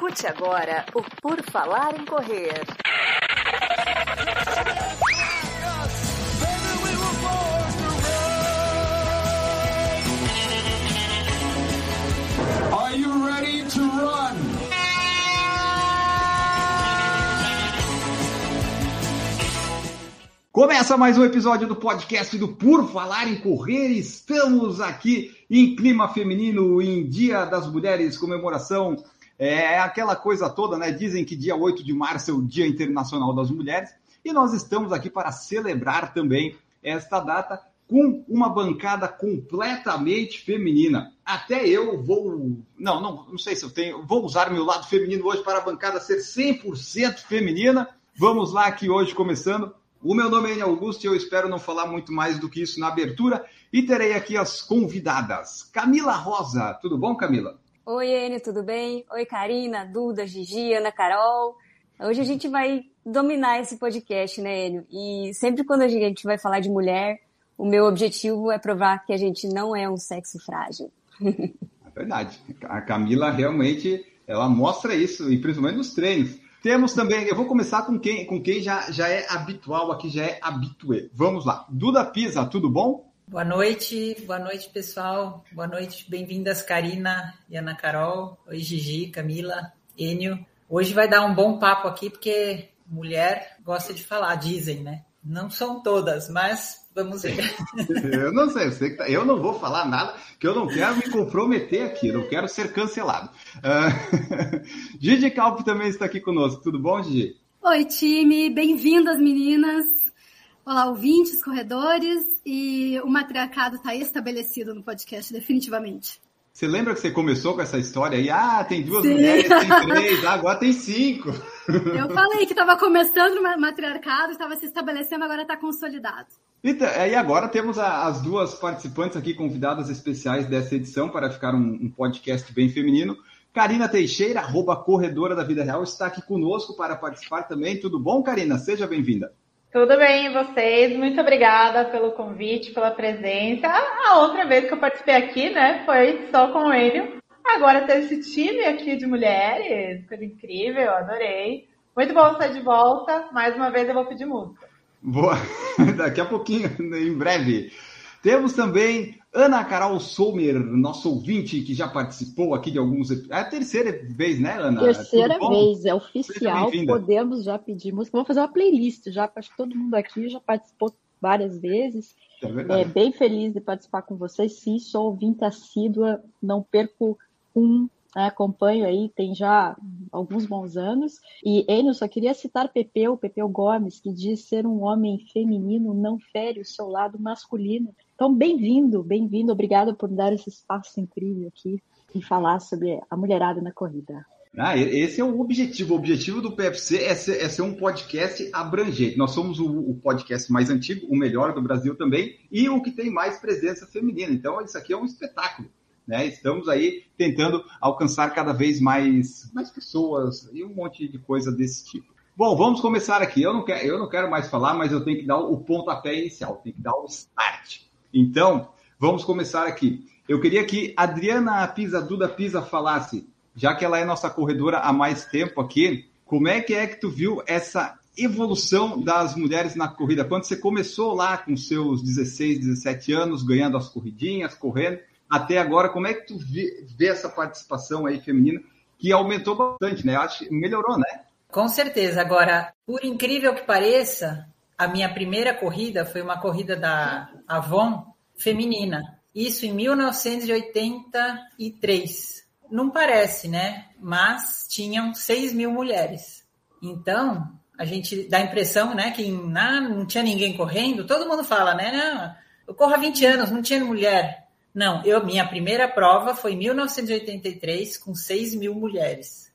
Escute agora o Por Falar em Correr. Começa mais um episódio do podcast do Por Falar em Correr. Estamos aqui em clima feminino, em Dia das Mulheres, comemoração. É aquela coisa toda, né? Dizem que dia 8 de março é o Dia Internacional das Mulheres. E nós estamos aqui para celebrar também esta data com uma bancada completamente feminina. Até eu vou. Não, não, não sei se eu tenho. Vou usar meu lado feminino hoje para a bancada ser 100% feminina. Vamos lá aqui hoje começando. O meu nome é Enio Augusto e eu espero não falar muito mais do que isso na abertura. E terei aqui as convidadas. Camila Rosa. Tudo bom, Camila? Oi, Enio, tudo bem? Oi, Karina, Duda, Gigi, Ana Carol. Hoje a gente vai dominar esse podcast, né, Enio? E sempre quando a gente vai falar de mulher, o meu objetivo é provar que a gente não é um sexo frágil. É verdade. A Camila realmente ela mostra isso, e principalmente nos treinos. Temos também, eu vou começar com quem, com quem já, já é habitual aqui, já é habitué. Vamos lá. Duda Pisa, tudo bom? Boa noite, boa noite, pessoal. Boa noite, bem-vindas, Karina e Ana Carol. Oi, Gigi, Camila, Enio. Hoje vai dar um bom papo aqui, porque mulher gosta de falar, dizem, né? Não são todas, mas vamos ver. eu não sei, eu, tá, eu não vou falar nada, que eu não quero me comprometer aqui, eu não quero ser cancelado. Uh, Gigi Calp também está aqui conosco, tudo bom, Gigi? Oi, time, bem-vindas, meninas. Olá, ouvintes, corredores, e o matriarcado está estabelecido no podcast, definitivamente. Você lembra que você começou com essa história aí? Ah, tem duas Sim. mulheres, tem três, ah, agora tem cinco. Eu falei que estava começando o matriarcado, estava se estabelecendo, agora está consolidado. Então, e agora temos as duas participantes aqui, convidadas especiais dessa edição, para ficar um, um podcast bem feminino. Karina Teixeira, arroba Corredora da Vida Real, está aqui conosco para participar também. Tudo bom, Karina? Seja bem-vinda. Tudo bem, vocês? Muito obrigada pelo convite, pela presença. A outra vez que eu participei aqui, né, foi só com o Enio. Agora ter esse time aqui de mulheres, coisa incrível, adorei. Muito bom estar de volta. Mais uma vez eu vou pedir música. Boa, daqui a pouquinho, em breve. Temos também Ana Carol Sommer, nosso ouvinte que já participou aqui de alguns É a terceira vez, né, Ana? Terceira vez, é oficial. Podemos já pedir música. Vamos fazer uma playlist já, acho que todo mundo aqui já participou várias vezes. É, é bem feliz de participar com vocês. Sim, sou ouvinte assídua, não perco um né, acompanho aí, tem já alguns bons anos. E Enio, só queria citar Pepeu, Pepeu Gomes, que diz ser um homem feminino não fere o seu lado masculino. Então, bem-vindo, bem-vindo, obrigada por dar esse espaço incrível aqui e falar sobre a mulherada na corrida. Ah, esse é o objetivo. O objetivo do PFC é ser, é ser um podcast abrangente. Nós somos o, o, podcast mais antigo, o melhor do Brasil também, e o que tem mais presença feminina. Então, isso aqui é um espetáculo. Né? Estamos aí tentando alcançar cada vez mais, mais pessoas e um monte de coisa desse tipo. Bom, vamos começar aqui. Eu não, quero, eu não quero mais falar, mas eu tenho que dar o pontapé inicial, tenho que dar o start. Então, vamos começar aqui. Eu queria que Adriana Pisa, Duda Pisa, falasse, já que ela é nossa corredora há mais tempo aqui, como é que é que tu viu essa evolução das mulheres na corrida? Quando você começou lá com seus 16, 17 anos, ganhando as corridinhas, correndo, até agora, como é que tu vê, vê essa participação aí feminina que aumentou bastante, né? Acho que melhorou, né? Com certeza. Agora, por incrível que pareça, a minha primeira corrida foi uma corrida da Avon feminina. Isso em 1983. Não parece, né? Mas tinham 6 mil mulheres. Então, a gente dá a impressão, né, que não tinha ninguém correndo. Todo mundo fala, né? Não, eu corro há 20 anos, não tinha mulher. Não, eu minha primeira prova foi em 1983 com 6 mil mulheres.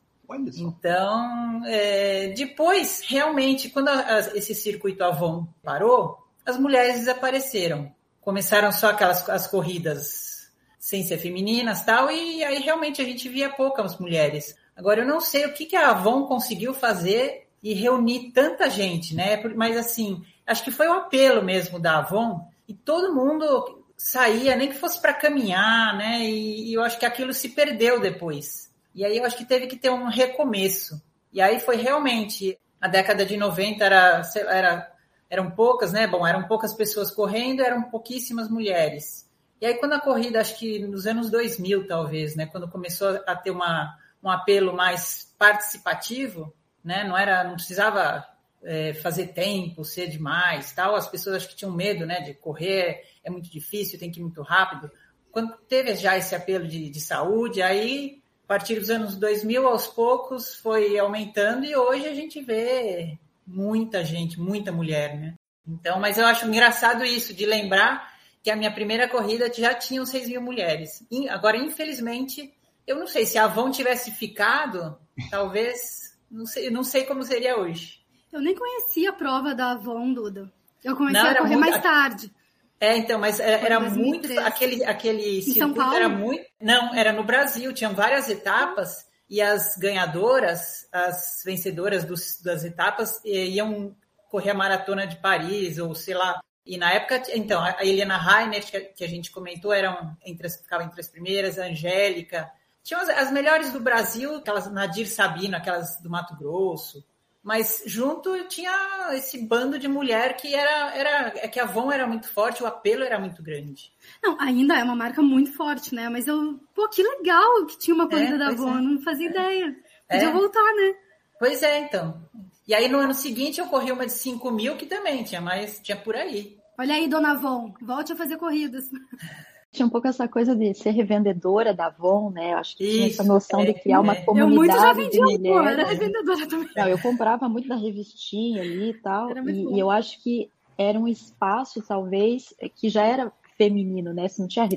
Então, é, depois, realmente, quando a, a, esse circuito Avon parou, as mulheres desapareceram. Começaram só aquelas as corridas sem ser femininas tal, e aí realmente a gente via poucas mulheres. Agora, eu não sei o que, que a Avon conseguiu fazer e reunir tanta gente, né? Mas assim, acho que foi o apelo mesmo da Avon, e todo mundo saía, nem que fosse para caminhar, né? E, e, eu acho que aquilo se perdeu depois. E aí eu acho que teve que ter um recomeço. E aí foi realmente, a década de 90 era, era, eram poucas, né? Bom, eram poucas pessoas correndo, eram pouquíssimas mulheres. E aí quando a corrida, acho que nos anos 2000 talvez, né? Quando começou a ter uma, um apelo mais participativo, né? Não era, não precisava é, fazer tempo, ser demais, tal. As pessoas acho que tinham medo, né? De correr, é muito difícil, tem que ir muito rápido. Quando teve já esse apelo de, de saúde, aí a partir dos anos 2000, aos poucos, foi aumentando e hoje a gente vê muita gente, muita mulher, né? Então, mas eu acho engraçado isso, de lembrar que a minha primeira corrida já tinham 6 mil mulheres. Agora, infelizmente, eu não sei, se a Avon tivesse ficado, talvez, não sei, não sei como seria hoje. Eu nem conhecia a prova da Avon, Duda. Eu comecei não, a correr muito... mais tarde. É, então, mas era, era muito. Aquele, aquele circuito era muito. Não, era no Brasil, tinham várias etapas e as ganhadoras, as vencedoras dos, das etapas, iam correr a maratona de Paris, ou sei lá. E na época, então, a Helena Rainer, que a gente comentou, eram entre as, ficava entre as primeiras, a Angélica. Tinham as, as melhores do Brasil, aquelas Nadir Sabino, aquelas do Mato Grosso mas junto tinha esse bando de mulher que era, era é que a Avon era muito forte, o apelo era muito grande. Não, ainda é uma marca muito forte, né? Mas eu, pô, que legal que tinha uma corrida é, da Avon, é. não fazia é. ideia. Podia é. voltar, né? Pois é, então. E aí no ano seguinte eu corri uma de 5 mil que também tinha, mas tinha por aí. Olha aí, dona Avon, volte a fazer corridas. tinha um pouco essa coisa de ser revendedora da Avon, né? Eu acho que Isso, tinha essa noção é, de criar uma comunidade. Eu muito já vendia mulheres. era revendedora também. Não, eu comprava muito da revistinha ali e tal. E, e, eu acho que era um espaço, talvez, que já era feminino, né? Se não tinha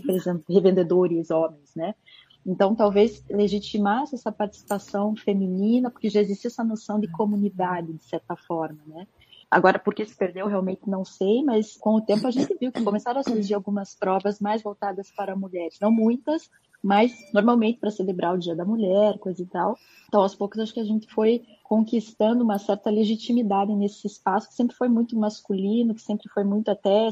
revendedores homens, né? Então, talvez legitimasse essa participação feminina, porque já existia essa noção de comunidade, de certa forma, né? Agora, por que se perdeu, realmente não sei, mas com o tempo a gente viu que começaram a surgir algumas provas mais voltadas para mulheres. Não muitas, mas normalmente para celebrar o Dia da Mulher, coisa e tal. Então, aos poucos, acho que a gente foi conquistando uma certa legitimidade nesse espaço que sempre foi muito masculino, que sempre foi muito até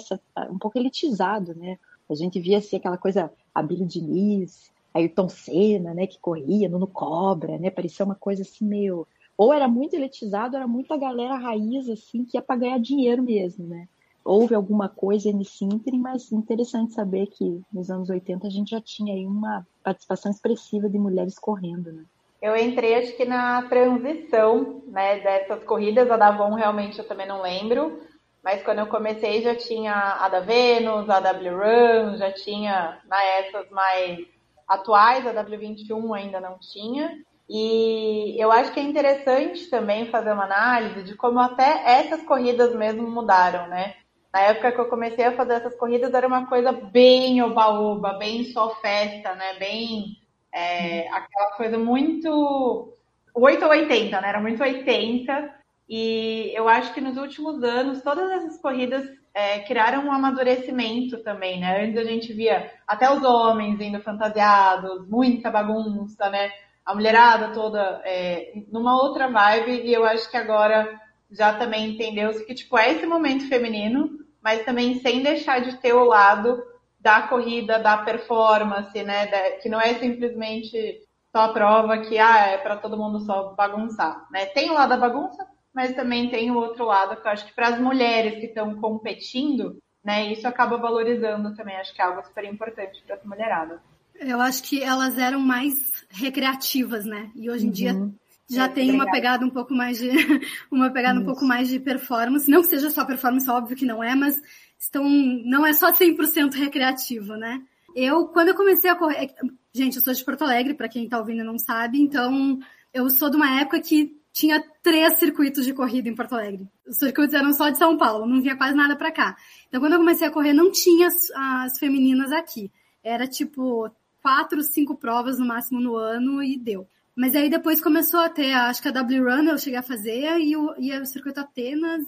um pouco elitizado, né? A gente via assim aquela coisa, a Billie Diniz, Ayrton Senna, né, que corria no, no Cobra, né? Parecia uma coisa assim meio ou era muito elitizado, era muita galera raiz, assim, que ia para ganhar dinheiro mesmo, né? Houve alguma coisa nesse ínterim, mas interessante saber que nos anos 80 a gente já tinha aí uma participação expressiva de mulheres correndo, né? Eu entrei, acho que na transição, né, dessas corridas, a da Avon realmente eu também não lembro, mas quando eu comecei já tinha a da Venus, a W Run, já tinha na essas mais atuais, a W21 ainda não tinha, e eu acho que é interessante também fazer uma análise de como até essas corridas mesmo mudaram, né? Na época que eu comecei a fazer essas corridas era uma coisa bem oba-oba, bem só festa, né? Bem é, aquela coisa muito 8 ou 80, né? Era muito 80. E eu acho que nos últimos anos todas essas corridas é, criaram um amadurecimento também, né? Antes a gente via até os homens indo fantasiados, muita bagunça, né? A mulherada toda é, numa outra vibe e eu acho que agora já também entendeu-se que tipo é esse momento feminino, mas também sem deixar de ter o lado da corrida, da performance, né, da, que não é simplesmente só a prova que ah, é para todo mundo só bagunçar, né? Tem o lado da bagunça, mas também tem o outro lado que eu acho que para as mulheres que estão competindo, né, isso acaba valorizando também, acho que é algo super importante para essa mulherada. Eu acho que elas eram mais recreativas, né? E hoje em uhum. dia já é, tem uma pegada um pouco mais de uma pegada Isso. um pouco mais de performance, não que seja só performance, óbvio que não é, mas estão não é só 100% recreativo, né? Eu quando eu comecei a correr, é gente, eu sou de Porto Alegre, para quem tá ouvindo e não sabe, então eu sou de uma época que tinha três circuitos de corrida em Porto Alegre. Os circuitos eram só de São Paulo, não vinha quase nada para cá. Então quando eu comecei a correr não tinha as, as femininas aqui. Era tipo quatro, cinco provas no máximo no ano e deu. Mas aí depois começou a ter, acho que a W Run eu cheguei a fazer e o, e o circuito Atenas,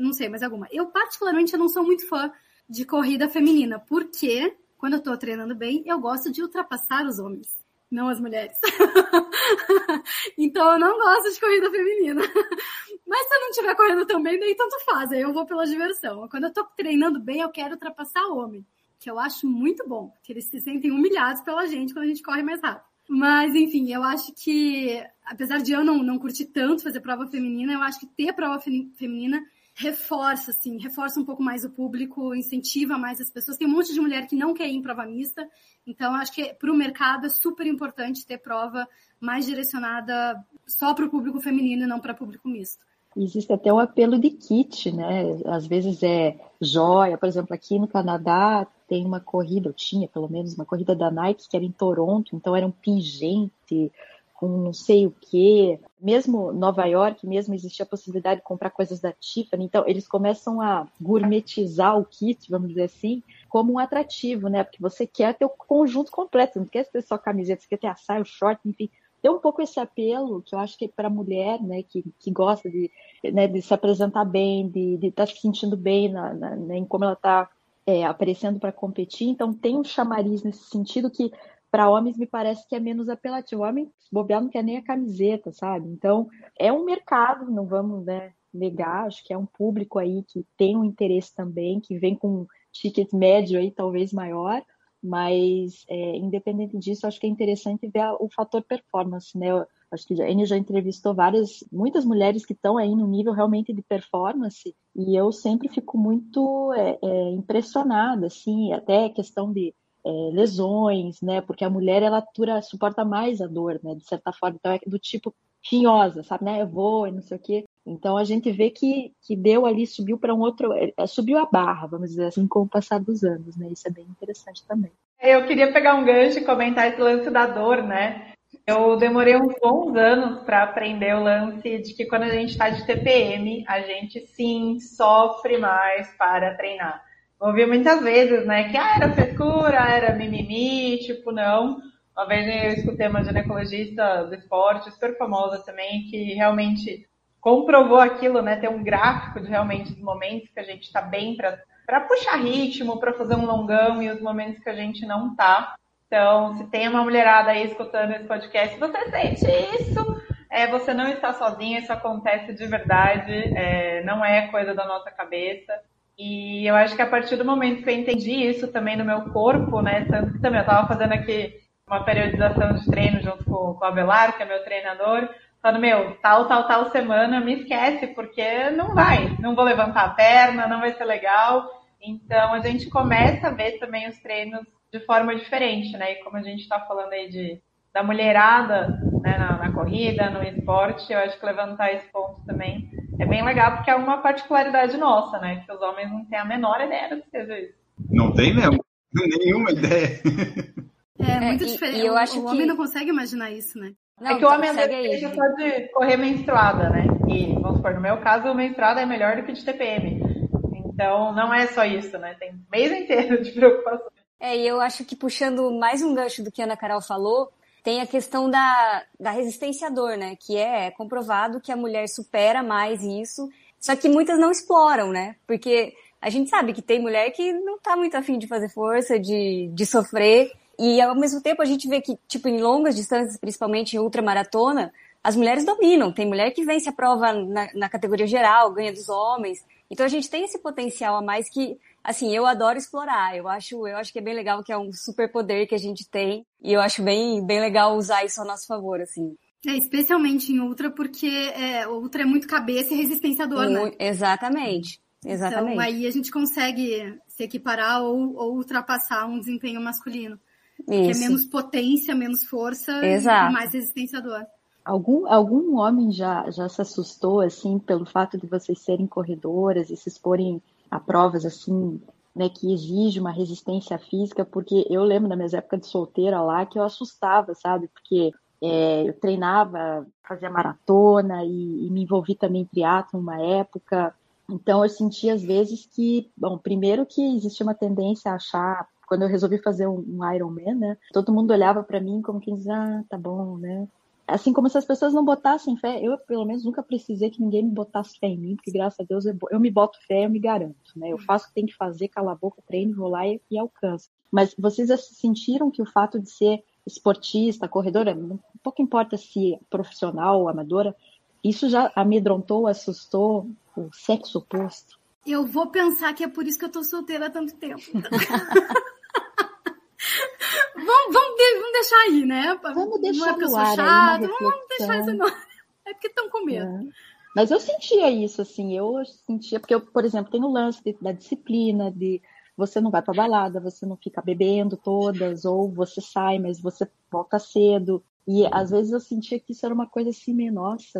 não sei, mais alguma. Eu particularmente eu não sou muito fã de corrida feminina, porque quando eu tô treinando bem, eu gosto de ultrapassar os homens, não as mulheres. então eu não gosto de corrida feminina. Mas se eu não estiver correndo tão bem, nem tanto faz, aí eu vou pela diversão. Quando eu tô treinando bem, eu quero ultrapassar o homem que eu acho muito bom, que eles se sentem humilhados pela gente quando a gente corre mais rápido. Mas, enfim, eu acho que, apesar de eu não, não curtir tanto fazer prova feminina, eu acho que ter prova feminina reforça, assim, reforça um pouco mais o público, incentiva mais as pessoas. Tem um monte de mulher que não quer ir em prova mista, então acho que para o mercado é super importante ter prova mais direcionada só para o público feminino e não para público misto. Existe até o apelo de kit, né? Às vezes é joia, por exemplo, aqui no Canadá tem uma corrida, ou tinha pelo menos uma corrida da Nike que era em Toronto, então era um pingente, com não sei o que. Mesmo Nova York, mesmo existia a possibilidade de comprar coisas da Tiffany. Então, eles começam a gourmetizar o kit, vamos dizer assim, como um atrativo, né? Porque você quer ter o conjunto completo, não quer ter só camiseta, você quer ter a saia, o short, enfim. Tem um pouco esse apelo que eu acho que é para a mulher, né, que, que gosta de, né, de se apresentar bem, de estar tá se sentindo bem na, na, né, em como ela está é, aparecendo para competir. Então, tem um chamariz nesse sentido que para homens me parece que é menos apelativo. O homem, bobear, não quer nem a camiseta, sabe? Então, é um mercado, não vamos né, negar, acho que é um público aí que tem um interesse também, que vem com um ticket médio aí, talvez maior, mas é, independente disso, acho que é interessante ver o fator performance, né? Acho que a Eni já entrevistou várias, muitas mulheres que estão aí no nível realmente de performance, e eu sempre fico muito é, é, impressionada, assim, até questão de é, lesões, né? Porque a mulher ela atura, suporta mais a dor, né? De certa forma, então é do tipo finhosa, sabe, né? Eu vou, não sei o quê. Então a gente vê que, que deu ali, subiu para um outro, é, subiu a barra, vamos dizer assim, com o passar dos anos, né? Isso é bem interessante também. Eu queria pegar um gancho e comentar esse lance da dor, né? Eu demorei uns bons anos para aprender o lance de que quando a gente está de TPM, a gente sim sofre mais para treinar ouvi muitas vezes, né, que ah, era frescura, era mimimi, tipo, não. Uma vez eu escutei uma ginecologista do esporte, super famosa também, que realmente comprovou aquilo, né, tem um gráfico de realmente os momentos que a gente está bem para puxar ritmo, para fazer um longão e os momentos que a gente não tá. Então, se tem uma mulherada aí escutando esse podcast, você sente isso, é, você não está sozinha, isso acontece de verdade, é, não é coisa da nossa cabeça. E eu acho que a partir do momento que eu entendi isso também no meu corpo, né? Tanto que também eu estava fazendo aqui uma periodização de treino junto com, com o Abelar, que é meu treinador, falando, meu, tal, tal, tal semana, me esquece, porque não vai, não vou levantar a perna, não vai ser legal. Então a gente começa a ver também os treinos de forma diferente, né? E como a gente está falando aí de, da mulherada né, na, na corrida, no esporte, eu acho que levantar esse ponto também é bem legal porque é uma particularidade nossa, né? Que os homens não têm a menor ideia do que seja isso. Não tem mesmo. Nenhuma ideia. É, é muito é, diferente. E eu acho o que... homem não consegue imaginar isso, né? Não, é que o homem às vezes pode correr menstruada, né? E, vamos supor, no meu caso, menstruada é melhor do que de TPM. Então, não é só isso, né? Tem mês inteiro de preocupação. É, e eu acho que puxando mais um gancho do que a Ana Carol falou, tem a questão da, da resistência à dor, né? Que é comprovado que a mulher supera mais isso, só que muitas não exploram, né? Porque a gente sabe que tem mulher que não tá muito afim de fazer força, de, de sofrer, e ao mesmo tempo a gente vê que, tipo, em longas distâncias, principalmente em ultramaratona, as mulheres dominam. Tem mulher que vence a prova na, na categoria geral, ganha dos homens. Então a gente tem esse potencial a mais que assim, eu adoro explorar. Eu acho, eu acho que é bem legal que é um superpoder que a gente tem e eu acho bem, bem legal usar isso a nosso favor, assim. É, especialmente em ultra, porque é, ultra é muito cabeça e resistência à dor, né? Exatamente. Exatamente. Então aí a gente consegue se equiparar ou, ou ultrapassar um desempenho masculino. Isso. Que é menos potência, menos força Exato. e mais resistência à dor. Algum, algum homem já, já se assustou, assim, pelo fato de vocês serem corredoras e se exporem a provas assim, né, que exige uma resistência física, porque eu lembro na minha época de solteira lá que eu assustava, sabe? Porque é, eu treinava, fazia maratona e, e me envolvi também em triatlo uma época. Então eu sentia às vezes que, bom, primeiro que existia uma tendência a achar quando eu resolvi fazer um, um Ironman, né? Todo mundo olhava para mim como quem diz, ah, tá bom, né? Assim como se as pessoas não botassem fé, eu pelo menos nunca precisei que ninguém me botasse fé em mim, porque graças a Deus eu, eu me boto fé, eu me garanto, né? Eu faço o que tem que fazer, cala a boca, treino, vou lá e, e alcanço. Mas vocês sentiram que o fato de ser esportista, corredora, pouco importa se é profissional ou amadora, isso já amedrontou, assustou o sexo oposto? Eu vou pensar que é por isso que eu tô solteira há tanto tempo. vamos, vamos, vamos deixar aí, né? Vamos deixar não é no ar chato, vamos deixar isso no... É porque estão com medo. É. Mas eu sentia isso, assim, eu sentia, porque eu, por exemplo, tenho o lance de, da disciplina, de você não vai para balada, você não fica bebendo todas, ou você sai, mas você volta cedo. E às vezes eu sentia que isso era uma coisa assim, meio, nossa,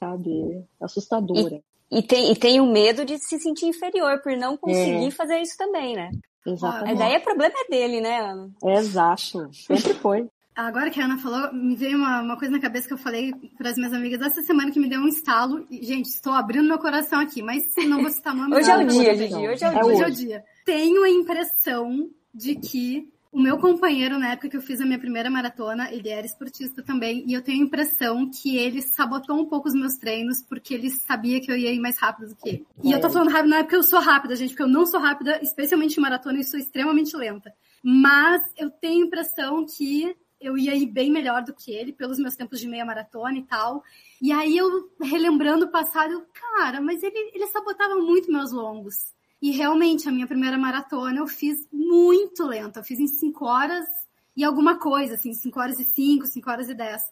sabe, assustadora. E, e, tem, e tem o medo de se sentir inferior por não conseguir é. fazer isso também, né? Exatamente. Daí o problema é dele, né, Ana? Exato, sempre foi. Agora que a Ana falou, me veio uma, uma coisa na cabeça que eu falei para as minhas amigas essa semana que me deu um estalo. E, gente, estou abrindo meu coração aqui, mas não vou citar nome. hoje é o dia, Gigi. Hoje é o dia. Hoje é o dia. Tenho a impressão de que o meu companheiro, na época que eu fiz a minha primeira maratona, ele era esportista também, e eu tenho a impressão que ele sabotou um pouco os meus treinos, porque ele sabia que eu ia ir mais rápido do que ele. E eu tô falando rápido não é porque eu sou rápida, gente, porque eu não sou rápida, especialmente em maratona, e sou extremamente lenta. Mas eu tenho a impressão que eu ia ir bem melhor do que ele, pelos meus tempos de meia maratona e tal. E aí eu, relembrando o passado, cara, mas ele, ele sabotava muito meus longos. E realmente, a minha primeira maratona eu fiz muito lenta. Eu fiz em 5 horas e alguma coisa, assim, 5 horas e 5, 5 horas e 10.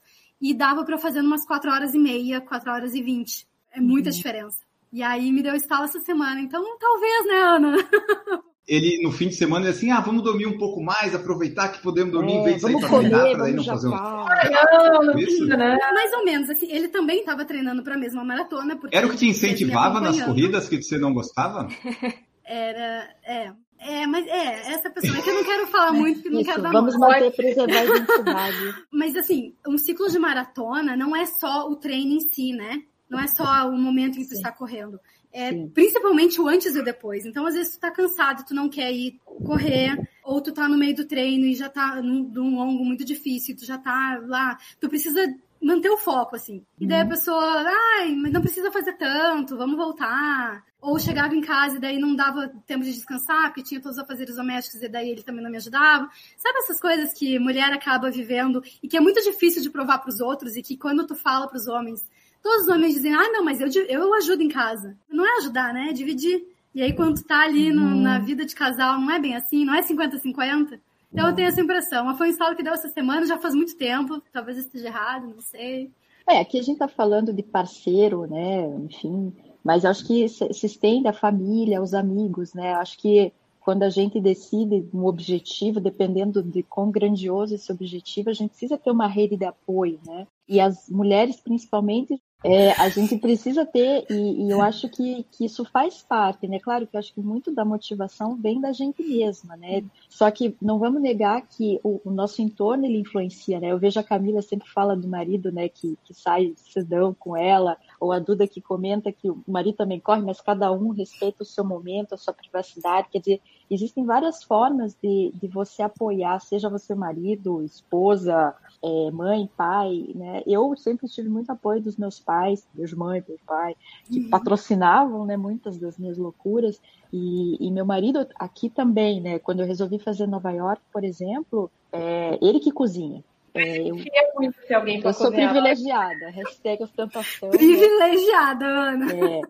E dava para fazer umas 4 horas e meia, 4 horas e 20. É muita uhum. diferença. E aí me deu estalo essa semana. Então, talvez, né, Ana? ele no fim de semana ele assim, ah, vamos dormir um pouco mais, aproveitar que podemos dormir é, em vez de sair para treinar, para não fazer um... Não, não precisa, né? Mais ou menos, assim, ele também estava treinando para a mesma maratona. Era o que te incentivava nas corridas que você não gostava? Era, é, é, mas é, essa pessoa é que eu não quero falar muito, porque não quero dar Vamos manter, preservar a identidade. Mas assim, um ciclo de maratona não é só o treino em si, né? Não é só o momento em que tu está correndo. É, principalmente o antes e o depois. Então, às vezes, tu tá cansado, tu não quer ir correr, ou tu tá no meio do treino e já tá num, num longo muito difícil, tu já tá lá. Tu precisa manter o foco, assim. E daí a uhum. pessoa, ai, mas não precisa fazer tanto, vamos voltar. Ou chegava em casa e daí não dava tempo de descansar, porque tinha todos os afazeres domésticos e daí ele também não me ajudava. Sabe essas coisas que mulher acaba vivendo e que é muito difícil de provar para os outros e que quando tu fala para os homens, Todos os homens dizem, ah, não, mas eu, eu ajudo em casa. Não é ajudar, né? É dividir. E aí, quando tá ali no, uhum. na vida de casal, não é bem assim, não é 50-50. Então, eu tenho essa impressão. Mas foi um instalo que deu essa semana, já faz muito tempo. Talvez esteja errado, não sei. É, aqui a gente tá falando de parceiro, né? Enfim. Mas acho que se estende a família, os amigos, né? Acho que quando a gente decide um objetivo, dependendo de quão grandioso esse objetivo, a gente precisa ter uma rede de apoio, né? E as mulheres, principalmente, é, a gente precisa ter, e, e, eu acho que, que isso faz parte, né? Claro que eu acho que muito da motivação vem da gente mesma, né? Só que não vamos negar que o, o nosso entorno ele influencia, né? Eu vejo a Camila sempre fala do marido, né, que, que sai cedão com ela, ou a Duda que comenta que o marido também corre, mas cada um respeita o seu momento, a sua privacidade. Quer dizer, existem várias formas de, de você apoiar, seja você marido, esposa, é, mãe, pai, né? Eu sempre tive muito apoio dos meus pais, meus mãe, meu pai, que uhum. patrocinavam, né, muitas das minhas loucuras. E, e, meu marido aqui também, né? Quando eu resolvi fazer Nova York, por exemplo, é, ele que cozinha. É, eu, muito ser alguém eu sou privilegiada, hashtag ostentação. Privilegiada, Ana. É,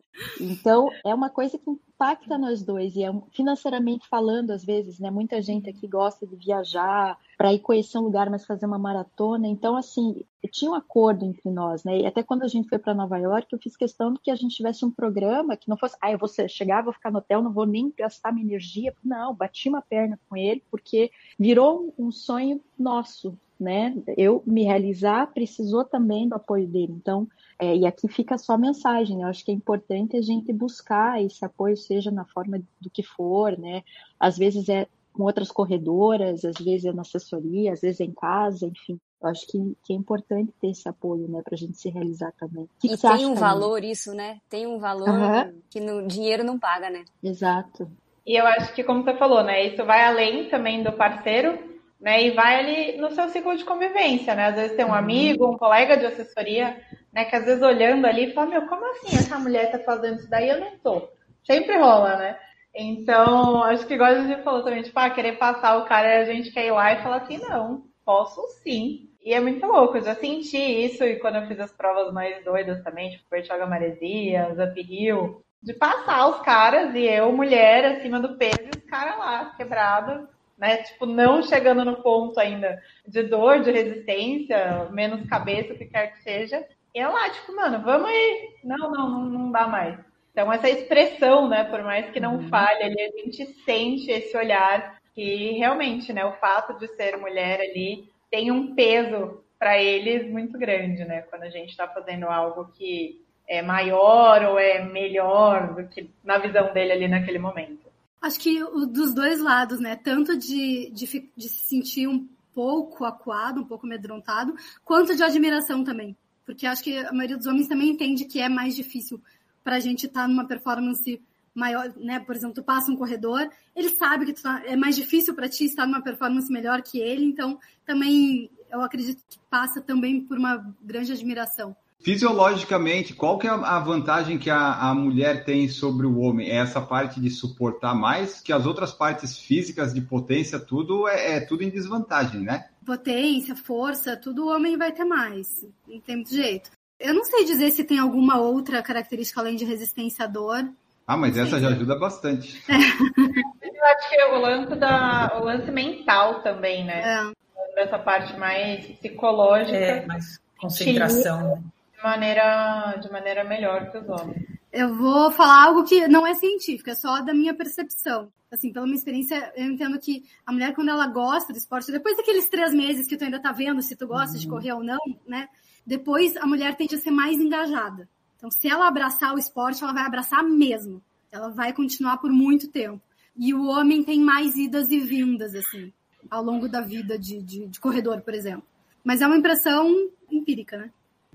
então, é uma coisa que impacta nós dois, e é financeiramente falando, às vezes, né? Muita gente aqui gosta de viajar para ir conhecer um lugar, mas fazer uma maratona. Então, assim, tinha um acordo entre nós, né? E até quando a gente foi para Nova York, eu fiz questão de que a gente tivesse um programa que não fosse, ah, eu vou chegar, vou ficar no hotel, não vou nem gastar minha energia. Não, bati uma perna com ele, porque virou um sonho nosso, né? Eu me realizar precisou também do apoio dele. Então, é, e aqui fica só a mensagem. Né? Eu acho que é importante a gente buscar esse apoio, seja na forma do que for, né? Às vezes é com outras corredoras, às vezes é na assessoria, às vezes é em casa, enfim. Eu acho que, que é importante ter esse apoio, né, para a gente se realizar também. Que e que tem um valor isso, né? Tem um valor uhum. que no dinheiro não paga, né? Exato. E eu acho que, como você falou, né, isso vai além também do parceiro, né? E vai ali no seu ciclo de convivência, né? Às vezes tem um uhum. amigo, um colega de assessoria, né? Que às vezes olhando ali fala, meu, como assim essa mulher tá fazendo isso daí? Eu não tô. Sempre rola, né? Então, acho que igual a gente falou também, tipo, ah, querer passar o cara a gente quer ir lá e falar assim, não, posso sim. E é muito louco, eu já senti isso e quando eu fiz as provas mais doidas também, tipo Bertioga Maresia, Zap Hill, de passar os caras e eu, mulher, acima do peso, e os caras lá, quebrado, né? Tipo, não chegando no ponto ainda de dor, de resistência, menos cabeça, o que quer que seja. E é lá, tipo, mano, vamos aí. Não, não, não, não dá mais. Então, essa expressão, né, por mais que não uhum. falhe, ali, a gente sente esse olhar que realmente, né, o fato de ser mulher ali tem um peso para eles muito grande, né, quando a gente está fazendo algo que é maior ou é melhor do que na visão dele ali naquele momento. Acho que dos dois lados, né, tanto de, de, de se sentir um pouco acuado, um pouco amedrontado, quanto de admiração também. Porque acho que a maioria dos homens também entende que é mais difícil para a gente estar tá numa performance maior, né? Por exemplo, tu passa um corredor, ele sabe que tá, é mais difícil para ti estar numa performance melhor que ele, então também eu acredito que passa também por uma grande admiração. Fisiologicamente, qual que é a vantagem que a, a mulher tem sobre o homem? É essa parte de suportar mais, que as outras partes físicas de potência, tudo é, é tudo em desvantagem, né? Potência, força, tudo o homem vai ter mais. Não tem muito jeito. Eu não sei dizer se tem alguma outra característica além de resistência à dor. Ah, mas essa já ajuda bastante. É. Eu acho que é o lance, da, o lance mental também, né? É. Essa parte mais psicológica. É, mais concentração. De maneira, de maneira melhor que os homens. Eu vou falar algo que não é científico, é só da minha percepção. Assim, pela minha experiência, eu entendo que a mulher, quando ela gosta do esporte, depois daqueles três meses que tu ainda tá vendo se tu gosta uhum. de correr ou não, né? depois a mulher tende a ser mais engajada. Então, se ela abraçar o esporte, ela vai abraçar mesmo. Ela vai continuar por muito tempo. E o homem tem mais idas e vindas, assim, ao longo da vida de, de, de corredor, por exemplo. Mas é uma impressão empírica, né?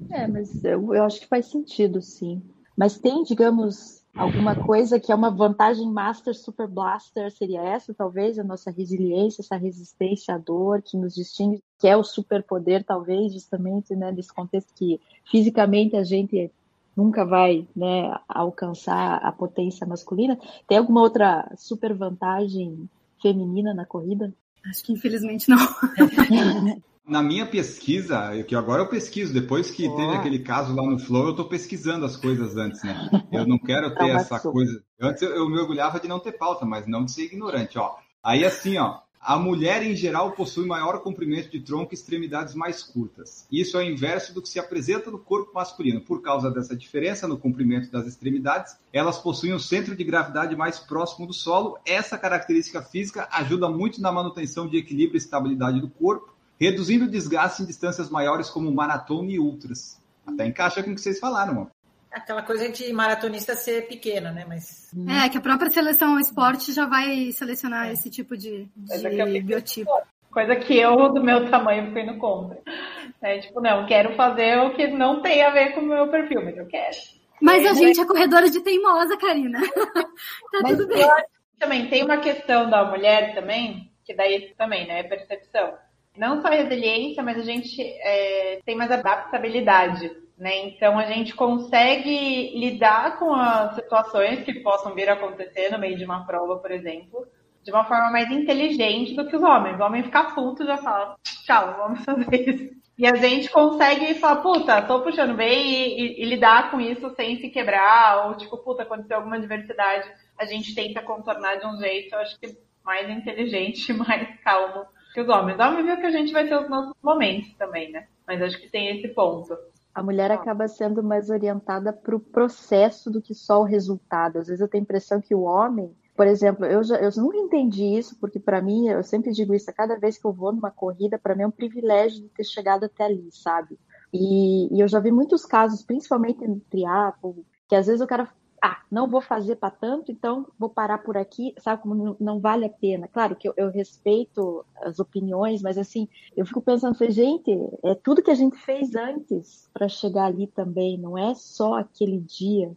É, mas eu, eu acho que faz sentido, sim. Mas tem, digamos, alguma coisa que é uma vantagem Master Super Blaster, seria essa, talvez, a nossa resiliência, essa resistência à dor que nos distingue, que é o superpoder, talvez, justamente, né, desse contexto que fisicamente a gente nunca vai, né, alcançar a potência masculina. Tem alguma outra super vantagem feminina na corrida? Acho que infelizmente não. Na minha pesquisa, que agora eu pesquiso, depois que oh. teve aquele caso lá no Flow, eu estou pesquisando as coisas antes, né? Eu não quero ter essa coisa. Antes eu, eu me orgulhava de não ter pauta, mas não de ser ignorante, ó. Aí assim, ó, a mulher em geral possui maior comprimento de tronco e extremidades mais curtas. Isso é o inverso do que se apresenta no corpo masculino. Por causa dessa diferença no comprimento das extremidades, elas possuem um centro de gravidade mais próximo do solo. Essa característica física ajuda muito na manutenção de equilíbrio e estabilidade do corpo reduzindo o desgaste em distâncias maiores como maratona e ultras. Até encaixa com o que vocês falaram, mano. Aquela coisa de maratonista ser pequena, né? Mas... É, que a própria seleção esporte já vai selecionar é. esse tipo de, de biotipo. Coisa que eu, do meu tamanho, fui no contra. É, tipo, não, quero fazer o que não tem a ver com o meu perfil, mas eu quero. Mas a gente é corredora de teimosa, Karina. tá mas tudo bem. Também tem uma questão da mulher também, que daí também, né, é percepção não só resiliência, mas a gente é, tem mais adaptabilidade. Né? Então a gente consegue lidar com as situações que possam vir a acontecer no meio de uma prova, por exemplo, de uma forma mais inteligente do que os homens. O homem fica puto e já fala, tchau, vamos fazer isso. E a gente consegue falar, puta, tô puxando bem e, e, e, lidar com isso sem se quebrar, ou tipo, puta, aconteceu alguma adversidade, a gente tenta contornar de um jeito, eu acho que mais inteligente, mais calmo que os homens. Óbvio que a gente vai ter os nossos momentos também, né? Mas acho que tem esse ponto. A mulher acaba sendo mais orientada para o processo do que só o resultado. Às vezes eu tenho a impressão que o homem, por exemplo, eu, já, eu nunca entendi isso, porque para mim, eu sempre digo isso, a cada vez que eu vou numa corrida, para mim é um privilégio de ter chegado até ali, sabe? E, e eu já vi muitos casos, principalmente no triatlo, que às vezes o cara ah, não vou fazer para tanto, então vou parar por aqui, sabe como não, vale a pena. Claro que eu, eu, respeito as opiniões, mas assim, eu fico pensando, gente, é tudo que a gente fez antes para chegar ali também, não é só aquele dia.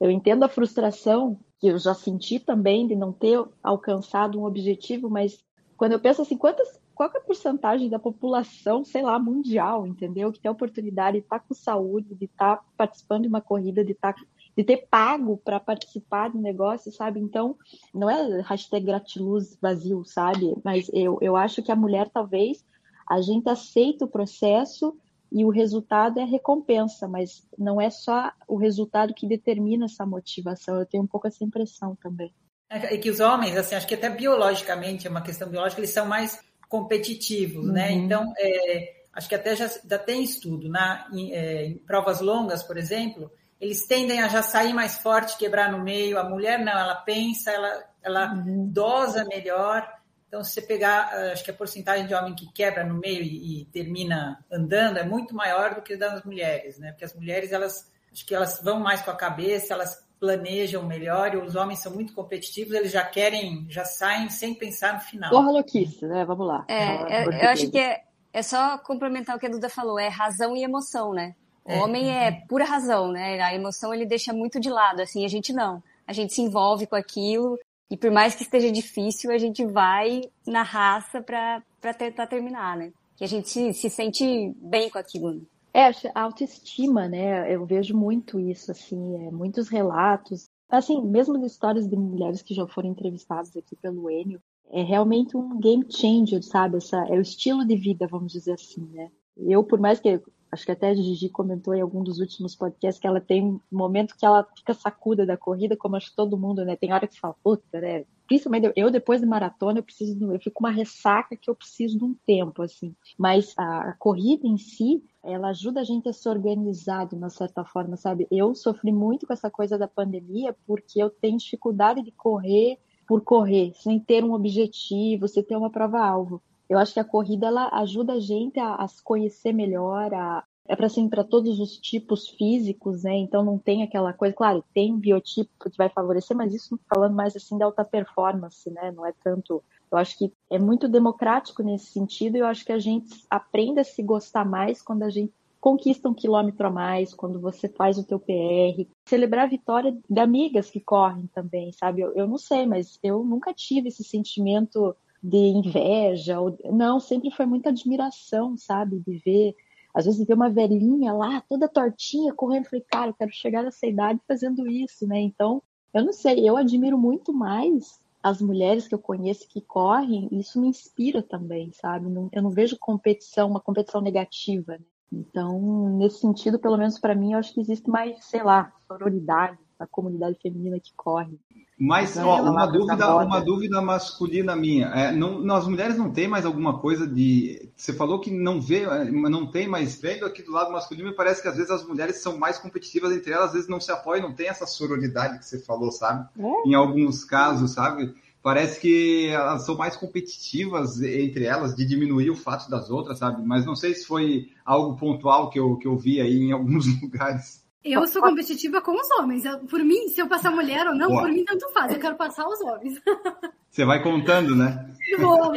Eu entendo a frustração que eu já senti também de não ter alcançado um objetivo, mas quando eu penso assim, quantas qual é a porcentagem da população, sei lá, mundial, entendeu? Que tem a oportunidade de estar com saúde, de estar participando de uma corrida, de estar de ter pago para participar do negócio, sabe? Então, não é hashtag gratiluz vazio, sabe? Mas eu, eu acho que a mulher, talvez, a gente aceita o processo e o resultado é a recompensa, mas não é só o resultado que determina essa motivação. Eu tenho um pouco essa impressão também. É, que os homens, assim, acho que até biologicamente, é uma questão biológica, eles são mais competitivos, né? uhum. né? Então, é, acho que até já, já tem estudo, na, em, é, em, provas longas, por exemplo, eles tendem a já sair mais forte, quebrar no meio. A mulher não, ela pensa, ela, ela uhum. dosa melhor. Então, se você pegar, acho que a porcentagem de homem que quebra no meio e, e termina andando é muito maior do que das mulheres, né? Porque as mulheres, elas, acho que elas vão mais com a cabeça, elas planejam melhor e os homens são muito competitivos, eles já querem, já saem sem pensar no final. Porra louquice, né? Vamos lá. É, é, eu acho que é, é só complementar o que a Duda falou, é razão e emoção, né? O é. homem é pura razão, né? A emoção ele deixa muito de lado, assim, a gente não. A gente se envolve com aquilo e por mais que esteja difícil, a gente vai na raça para tentar terminar, né? Que a gente se, se sente bem com aquilo. Né? É, a autoestima, né? Eu vejo muito isso, assim, é, muitos relatos. Assim, mesmo as histórias de mulheres que já foram entrevistadas aqui pelo Enio, é realmente um game changer, sabe? Essa, é o estilo de vida, vamos dizer assim, né? Eu, por mais que acho que até a Gigi comentou em algum dos últimos podcasts que ela tem um momento que ela fica sacuda da corrida, como acho todo mundo, né? Tem hora que fala, puta, né? Principalmente eu, depois de maratona, eu preciso, eu fico uma ressaca que eu preciso de um tempo, assim. Mas a, a corrida em si, ela ajuda a gente a se organizar de uma certa forma, sabe? Eu sofri muito com essa coisa da pandemia porque eu tenho dificuldade de correr por correr, sem ter um objetivo, sem ter uma prova-alvo. Eu acho que a corrida ela ajuda a gente a, a se conhecer melhor, a, é para assim, para todos os tipos físicos, né? Então não tem aquela coisa, claro, tem biotipo que vai favorecer, mas isso falando mais assim da alta performance, né? Não é tanto eu acho que é muito democrático nesse sentido e eu acho que a gente aprende a se gostar mais quando a gente conquista um quilômetro a mais, quando você faz o teu PR. Celebrar a vitória de amigas que correm também, sabe? Eu, eu não sei, mas eu nunca tive esse sentimento de inveja. Ou... Não, sempre foi muita admiração, sabe? De ver às vezes ver uma velhinha lá, toda tortinha, correndo, falei, cara, eu quero chegar nessa idade fazendo isso, né? Então, eu não sei, eu admiro muito mais as mulheres que eu conheço que correm, isso me inspira também, sabe? eu não vejo competição, uma competição negativa. Né? Então, nesse sentido, pelo menos para mim, eu acho que existe mais, sei lá, sororidade a comunidade feminina que corre. Mas ó, uma dúvida, uma dúvida masculina minha. É, não, as mulheres não têm mais alguma coisa de. Você falou que não vê, é, não tem, mas vendo aqui do lado masculino, me parece que às vezes as mulheres são mais competitivas entre elas, às vezes não se apoiam, não tem essa sororidade que você falou, sabe? É? Em alguns casos, sabe? Parece que elas são mais competitivas entre elas, de diminuir o fato das outras, sabe? Mas não sei se foi algo pontual que eu, que eu vi aí em alguns lugares. Eu sou competitiva com os homens. Eu, por mim, se eu passar mulher ou não, Boa. por mim tanto faz. Eu quero passar os homens. Você vai contando, né? Vou, vou.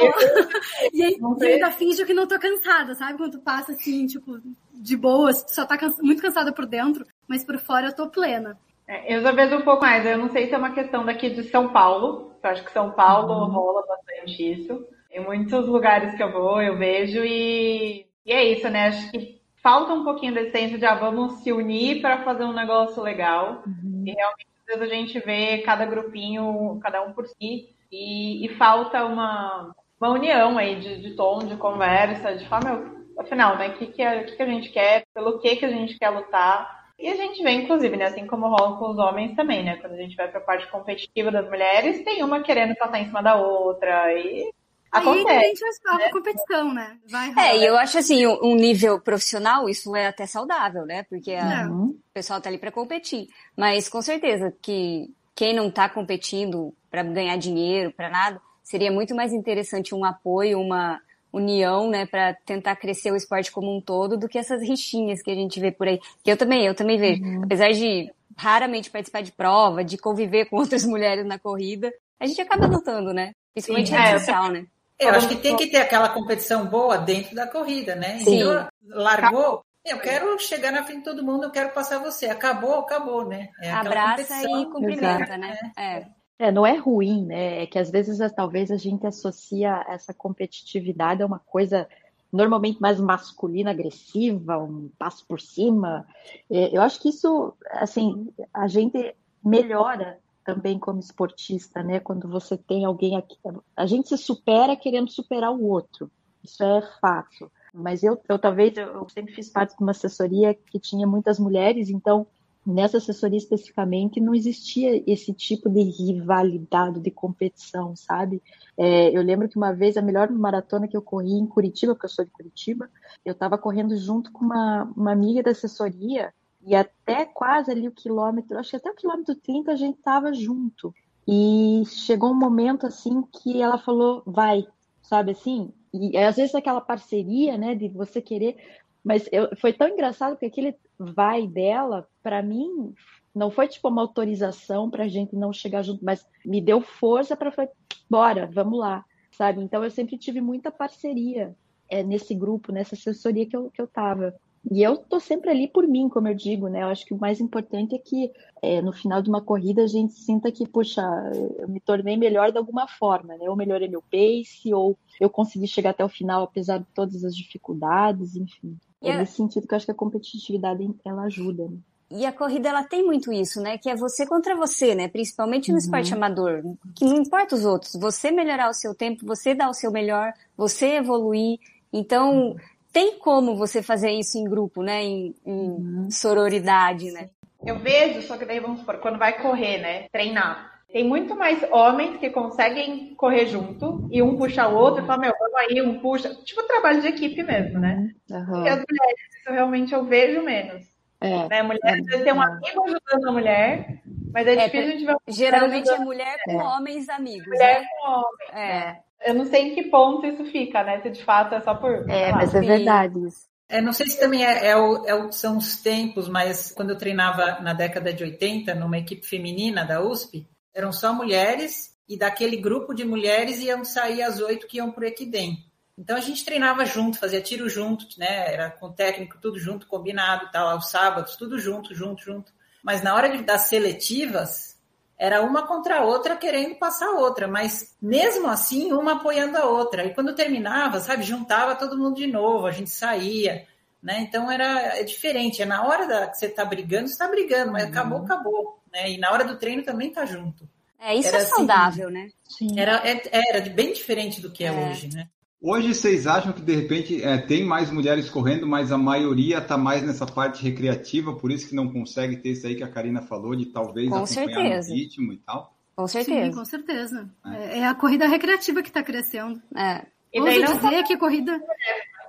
E aí, eu ainda finge que não tô cansada, sabe? Quando tu passa assim, tipo, de boas, só tá cansa muito cansada por dentro, mas por fora eu tô plena. É, eu já vejo um pouco mais. Eu não sei se é uma questão daqui de São Paulo. Eu acho que São Paulo uhum. rola bastante isso. Em muitos lugares que eu vou, eu vejo e, e é isso, né? Acho que falta um pouquinho da essência de ah, vamos se unir para fazer um negócio legal. Uhum. E realmente, às vezes, a gente vê cada grupinho, cada um por si, e, e falta uma, uma união aí de, de, tom, de conversa, de forma, afinal, né? O que, que, a, que, que a gente quer, pelo que, que a gente quer lutar. E a gente vê, inclusive, né, assim como rola com os homens também, né? Quando a gente vai para a parte competitiva das mulheres, tem uma querendo passar em cima da outra, e Acontece, Aí a gente vai né? competição, né? Vai é, e eu acho assim, um nível profissional, isso é até saudável, né? Porque a, o pessoal tá ali para competir. Mas com certeza que quem não tá competindo para ganhar dinheiro, para nada, seria muito mais interessante um apoio, uma união, né, para tentar crescer o esporte como um todo, do que essas rixinhas que a gente vê por aí. Que eu também, eu também vejo. Uhum. Apesar de raramente participar de prova, de conviver com outras mulheres na corrida, a gente acaba notando, né? Principalmente Sim, rede é, social, né? Eu acho que tem que ter aquela competição boa dentro da corrida, né? Sim. Então, largou, eu quero chegar na frente de todo mundo, eu quero passar você. Acabou, acabou, né? É Abraça e cumprimenta, né? É. É, não é ruim, né? É que às vezes talvez a gente associa essa competitividade a uma coisa normalmente mais masculina, agressiva, um passo por cima. É, eu acho que isso, assim, a gente melhora também como esportista, né? Quando você tem alguém aqui, a gente se supera querendo superar o outro. Isso é fato. Mas eu, eu talvez eu sempre fiz parte de uma assessoria que tinha muitas mulheres, então nessa assessoria especificamente não existia esse tipo de rivalidade, de competição, sabe? É, eu lembro que uma vez a melhor maratona que eu corri em Curitiba, porque eu sou de Curitiba, eu estava correndo junto com uma, uma amiga da assessoria e até quase ali o quilômetro, acho que até o quilômetro 30 a gente estava junto. E chegou um momento assim que ela falou, vai, sabe assim? E às vezes aquela parceria, né, de você querer, mas eu, foi tão engraçado porque aquele vai dela, para mim, não foi tipo uma autorização para a gente não chegar junto, mas me deu força para falar, bora, vamos lá, sabe? Então eu sempre tive muita parceria é, nesse grupo, nessa assessoria que eu, que eu tava. E eu tô sempre ali por mim, como eu digo, né? Eu acho que o mais importante é que é, no final de uma corrida a gente sinta que, puxa, eu me tornei melhor de alguma forma, né? Ou melhorei meu pace, ou eu consegui chegar até o final apesar de todas as dificuldades, enfim. É nesse sentido que eu acho que a competitividade ela ajuda. Né? E a corrida ela tem muito isso, né? Que é você contra você, né? Principalmente no uhum. esporte amador, que não importa os outros, você melhorar o seu tempo, você dar o seu melhor, você evoluir. Então, uhum. Tem como você fazer isso em grupo, né? Em, em uhum. sororidade, né? Eu vejo, só que daí vamos supor, quando vai correr, né? Treinar. Tem muito mais homens que conseguem correr junto e um puxa o outro e fala, meu, vamos aí, um puxa. Tipo trabalho de equipe mesmo, né? Uhum. E as mulheres, isso realmente eu vejo menos. É, né? Mulher, às vezes tem um amigo ajudando a mulher, mas é, é difícil a gente ver Geralmente é mulher com é. homens amigos. Mulher né? com homens. É. Eu não sei em que ponto isso fica, né? Se de fato é só por. É, mas é verdade isso. É, não sei se também é, é, o, é o, são os tempos, mas quando eu treinava na década de 80, numa equipe feminina da USP, eram só mulheres, e daquele grupo de mulheres iam sair as oito que iam para o Equidem. Então a gente treinava junto, fazia tiro junto, né? Era com o técnico tudo junto, combinado, tal, aos sábados, tudo junto, junto, junto. Mas na hora de, das seletivas, era uma contra a outra querendo passar a outra, mas mesmo assim, uma apoiando a outra. E quando terminava, sabe, juntava todo mundo de novo, a gente saía, né? Então era é diferente. É na hora da, que você está brigando, você está brigando, mas uhum. acabou, acabou né? E na hora do treino também tá junto. É, isso era é assim, saudável, assim, né? Sim. Era, é, era bem diferente do que é, é hoje, né? Hoje vocês acham que de repente é, tem mais mulheres correndo, mas a maioria está mais nessa parte recreativa, por isso que não consegue ter isso aí que a Karina falou, de talvez com acompanhar certeza. no ritmo e tal? Com certeza. Sim, com certeza. É, é a corrida recreativa que está crescendo. É. E daí não dizer que a corrida...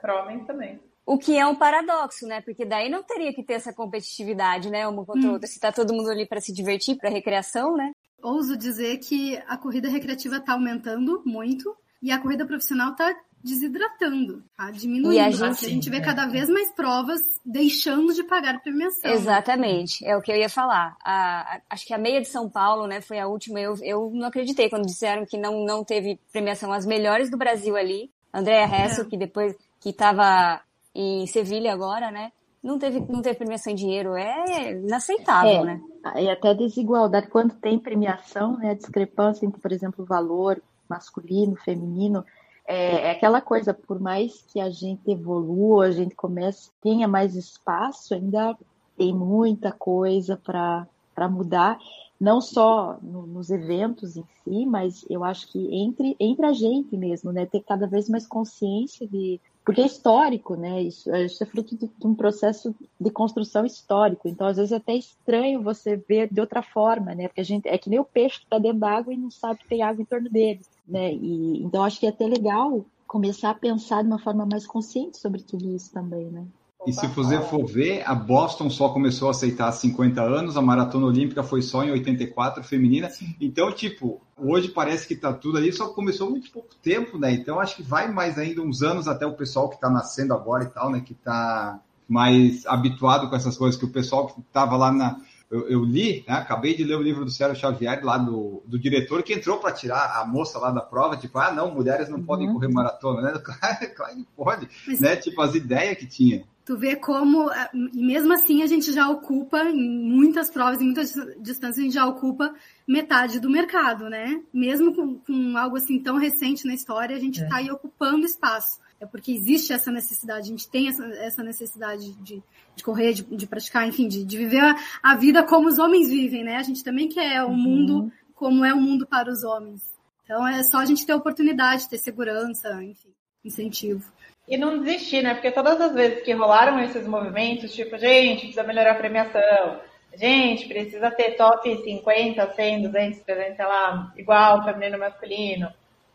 Para homens também. O que é um paradoxo, né? Porque daí não teria que ter essa competitividade, né? Uma contra hum. outra. Se tá todo mundo ali para se divertir, para recreação, né? Ouso dizer que a corrida recreativa está aumentando muito e a corrida profissional está desidratando, tá? Diminuindo. E a gente, a gente vê cada vez mais provas deixando de pagar premiação. Exatamente, é o que eu ia falar. A, a, acho que a meia de São Paulo, né, foi a última. Eu, eu não acreditei quando disseram que não, não teve premiação. As melhores do Brasil ali. Andréa Hessel, é. que depois que estava em Sevilha agora, né? Não teve, não teve premiação em dinheiro, é inaceitável, é, né? E até desigualdade, quando tem premiação, né, a discrepância entre, por exemplo, o valor masculino, feminino, é, é, aquela coisa, por mais que a gente evolua, a gente comece, tenha mais espaço, ainda tem muita coisa para mudar, não só no, nos eventos em si, mas eu acho que entre, entre a gente mesmo, né, ter cada vez mais consciência de, porque é histórico, né? Isso, isso é fruto de, de, um processo de construção histórico. Então, às vezes, é até estranho você ver de outra forma, né? Porque a gente é que nem o peixe que está dentro da água e não sabe que tem água em torno dele, né? E, então, acho que é até legal começar a pensar de uma forma mais consciente sobre tudo isso também, né? E se você for ver, a Boston só começou a aceitar há 50 anos, a maratona olímpica foi só em 84, feminina. Então, tipo, hoje parece que tá tudo aí, só começou muito pouco tempo, né? Então, acho que vai mais ainda uns anos até o pessoal que tá nascendo agora e tal, né? Que tá mais habituado com essas coisas, que o pessoal que tava lá na. Eu, eu li, né? acabei de ler o livro do Sérgio Xavier, lá do, do diretor, que entrou para tirar a moça lá da prova, tipo, ah, não, mulheres não uhum. podem correr maratona, né? Claro que pode, Mas... né? Tipo, as ideias que tinha. Tu vê como, eh, mesmo assim, a gente já ocupa, em muitas provas, em muitas distâncias, a gente já ocupa metade do mercado, né? Mesmo com, com algo assim tão recente na história, a gente está é. aí ocupando espaço. É porque existe essa necessidade, a gente tem essa, essa necessidade de, de correr, de, de praticar, enfim, de, de viver a, a, vida como os homens vivem, né? A gente também quer o uhum. mundo como é o mundo para os homens. Então é só a gente ter oportunidade, ter segurança, enfim, incentivo. E não desistir, né? Porque todas as vezes que rolaram esses movimentos, tipo, gente, precisa melhorar a premiação, gente, precisa ter top 50, 100, 200, 300, sei lá, igual feminino masculino.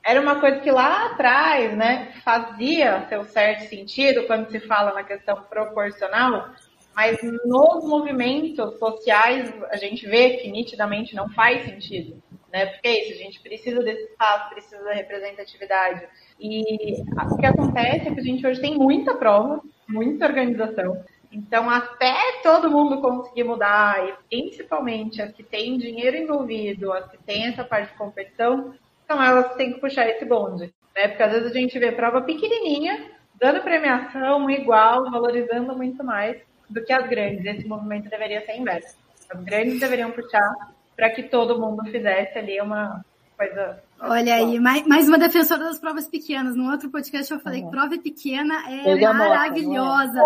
Era uma coisa que lá atrás, né, fazia seu certo sentido quando se fala na questão proporcional, mas nos movimentos sociais a gente vê que nitidamente não faz sentido, né? Porque é isso, a gente precisa desse espaço, precisa da representatividade. E o que acontece é que a gente hoje tem muita prova, muita organização. Então, até todo mundo conseguir mudar, e principalmente as que têm dinheiro envolvido, as que têm essa parte de competição, então elas têm que puxar esse bonde. Né? Porque às vezes a gente vê prova pequenininha, dando premiação igual, valorizando muito mais do que as grandes. Esse movimento deveria ser inverso. As grandes deveriam puxar para que todo mundo fizesse ali uma coisa. Olha aí, mais, mais uma defensora das provas pequenas. No outro podcast eu falei que prova pequena é maravilhosa.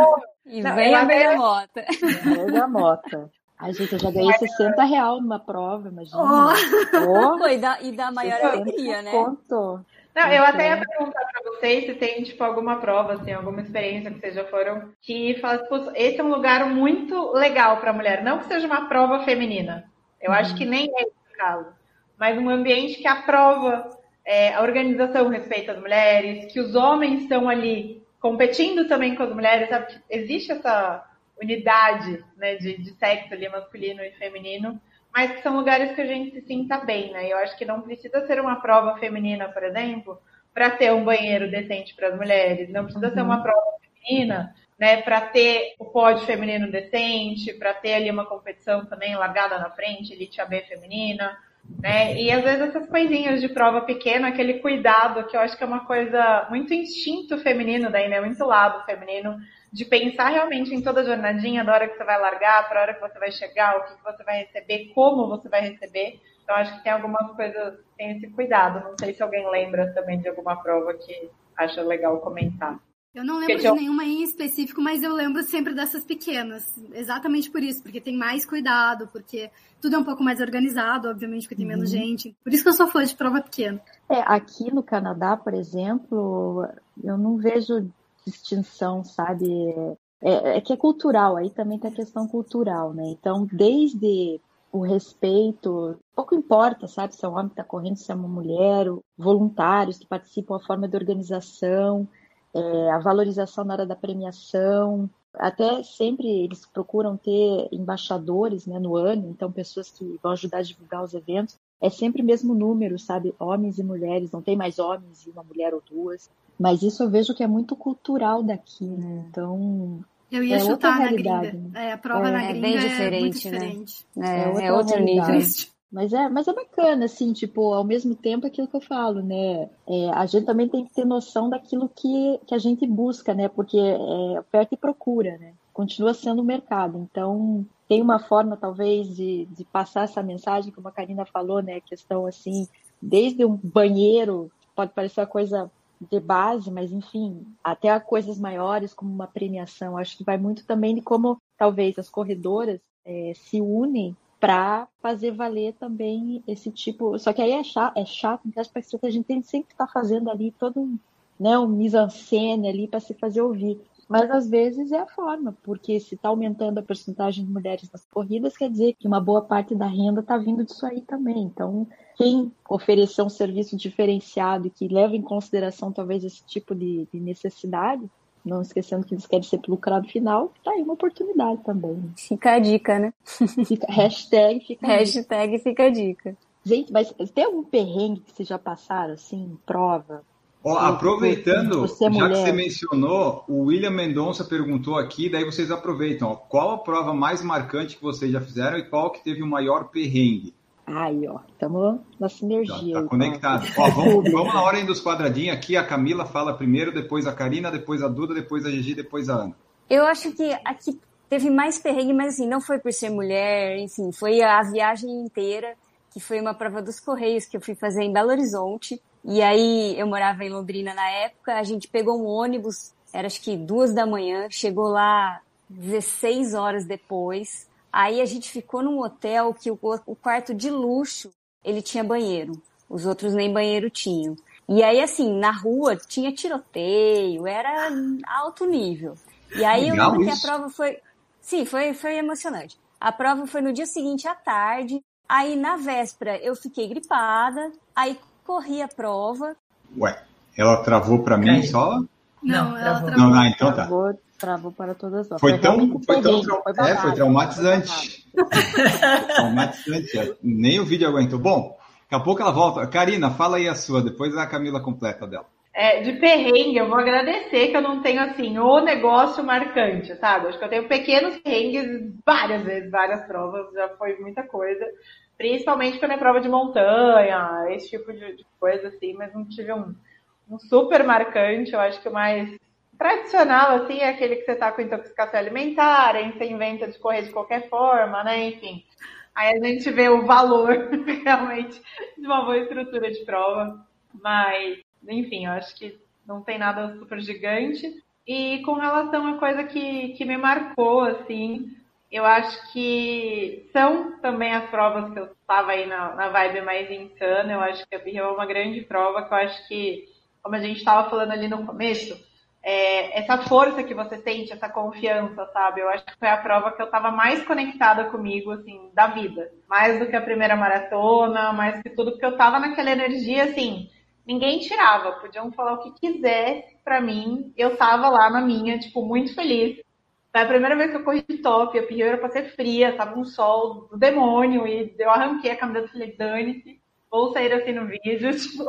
E vem a bergamota. Bergamota. Ai, gente, eu já ganhei 60 reais numa prova, imagina. Oh. Oh. E, dá, e dá maior alegria, né? Conto. Não, eu até ia perguntar para vocês se tem, tipo, alguma prova, assim, alguma experiência que vocês já foram, que fala, tipo, esse é um lugar muito legal para mulher. Não que seja uma prova feminina. Eu uhum. acho que nem é esse caso. Mas um ambiente que aprova é, a organização respeita as mulheres, que os homens estão ali competindo também com as mulheres, sabe? Existe essa unidade né, de, de sexo ali, masculino e feminino mas que são lugares que a gente se sinta bem, né? Eu acho que não precisa ser uma prova feminina, por exemplo, para ter um banheiro decente para as mulheres, não precisa uhum. ser uma prova feminina, né, para ter o pódio feminino decente, para ter ali uma competição também largada na frente, elite AB feminina, né? E às vezes essas coisinhas de prova pequena, aquele cuidado que eu acho que é uma coisa muito instinto feminino daí, né? Muito lado feminino de pensar realmente em toda a jornadinha, da hora que você vai largar, para a hora que você vai chegar, o que você vai receber, como você vai receber. Então, acho que tem algumas coisas, tem esse cuidado. Não sei se alguém lembra também de alguma prova que acha legal comentar. Eu não lembro de nenhuma em específico, mas eu lembro sempre dessas pequenas. Exatamente por isso, porque tem mais cuidado, porque tudo é um pouco mais organizado, obviamente, porque tem menos uhum. gente. Por isso que eu sou fã de prova pequena. É, aqui no Canadá, por exemplo, eu não vejo distinção, sabe? É, é, que é cultural, aí também tem a questão cultural, né? Então, desde o respeito, pouco importa, sabe, se é um homem que está correndo, se é uma mulher, voluntários que participam, a forma de organização, é, a valorização na hora da premiação, até sempre eles procuram ter embaixadores né, no ano, então pessoas que vão ajudar a divulgar os eventos. É sempre o mesmo número, sabe? Homens e mulheres, não tem mais homens e uma mulher ou duas. Mas isso eu vejo que é muito cultural daqui, né? Então. Eu ia é chutar na gringa. Né? É, a prova é, na gringa é bem diferente, é muito diferente. Né? É, é, é outro nível. Mas é, mas é bacana, assim, tipo, ao mesmo tempo aquilo que eu falo, né? É, a gente também tem que ter noção daquilo que, que a gente busca, né? Porque é oferta e procura, né? Continua sendo o mercado. Então, tem uma forma, talvez, de, de passar essa mensagem, como a Karina falou, né? A questão, assim, desde um banheiro, pode parecer uma coisa de base, mas enfim, até coisas maiores como uma premiação. Acho que vai muito também de como talvez as corredoras é, se unem para fazer valer também esse tipo. Só que aí é chato, é chato porque a gente tem sempre estar tá fazendo ali todo né, um mise-en-scène ali para se fazer ouvir. Mas às vezes é a forma, porque se está aumentando a porcentagem de mulheres nas corridas, quer dizer que uma boa parte da renda está vindo disso aí também. Então, quem oferecer um serviço diferenciado e que leva em consideração talvez esse tipo de, de necessidade, não esquecendo que eles querem ser lucrado final, tá aí uma oportunidade também. Fica a dica, né? Fica, hashtag fica Hashtag dica. fica a dica. Gente, mas tem algum perrengue que vocês já passaram, assim, prova? Ó, aproveitando, já mulher. que você mencionou, o William Mendonça perguntou aqui, daí vocês aproveitam. Ó, qual a prova mais marcante que vocês já fizeram e qual que teve o maior perrengue? Aí, ó, estamos na sinergia. Tá, tá conectado. Ó, vamos, vamos na ordem dos quadradinhos aqui. A Camila fala primeiro, depois a Karina, depois a Duda, depois a Gigi, depois a Ana. Eu acho que aqui teve mais perrengue, mas assim, não foi por ser mulher, enfim, foi a viagem inteira, que foi uma prova dos Correios que eu fui fazer em Belo Horizonte. E aí eu morava em Londrina na época, a gente pegou um ônibus, era acho que duas da manhã, chegou lá 16 horas depois. Aí a gente ficou num hotel que o, o quarto de luxo ele tinha banheiro, os outros nem banheiro tinham. E aí, assim, na rua tinha tiroteio, era alto nível. E aí Legal eu lembro isso. que a prova foi. Sim, foi, foi emocionante. A prova foi no dia seguinte à tarde. Aí na véspera eu fiquei gripada, aí corri a prova. Ué, ela travou para mim só? Não, não ela travou. Não, não, então tá. Travou, travou para todas as Foi, foi tão, foi tão foi, é, foi traumatizante. traumatizante. É. Nem o vídeo aguentou. Bom, daqui a pouco ela volta. Karina, fala aí a sua, depois a Camila completa dela. É, de perrengue, eu vou agradecer que eu não tenho assim o negócio marcante, sabe? Acho que eu tenho pequenos perrengues várias vezes, várias provas, já foi muita coisa. Principalmente quando é prova de montanha, esse tipo de, de coisa assim, mas não tive um, um super marcante. Eu acho que o mais tradicional, assim, é aquele que você tá com intoxicação alimentar, aí você inventa de correr de qualquer forma, né? Enfim. Aí a gente vê o valor realmente de uma boa estrutura de prova. Mas enfim, eu acho que não tem nada super gigante. E com relação a coisa que, que me marcou, assim, eu acho que são também as provas que eu estava aí na, na vibe mais insana. Eu acho que a Birra é uma grande prova, que eu acho que, como a gente estava falando ali no começo, é, essa força que você sente, essa confiança, sabe? Eu acho que foi a prova que eu estava mais conectada comigo, assim, da vida. Mais do que a primeira maratona, mais que tudo, porque eu estava naquela energia, assim, ninguém tirava, podiam falar o que quisesse para mim, eu tava lá na minha, tipo, muito feliz. Foi a primeira vez que eu corri de top, a pior era pra ser fria, tava um sol do demônio, e eu arranquei a camiseta e falei, dane-se, vou sair assim no vídeo, tipo,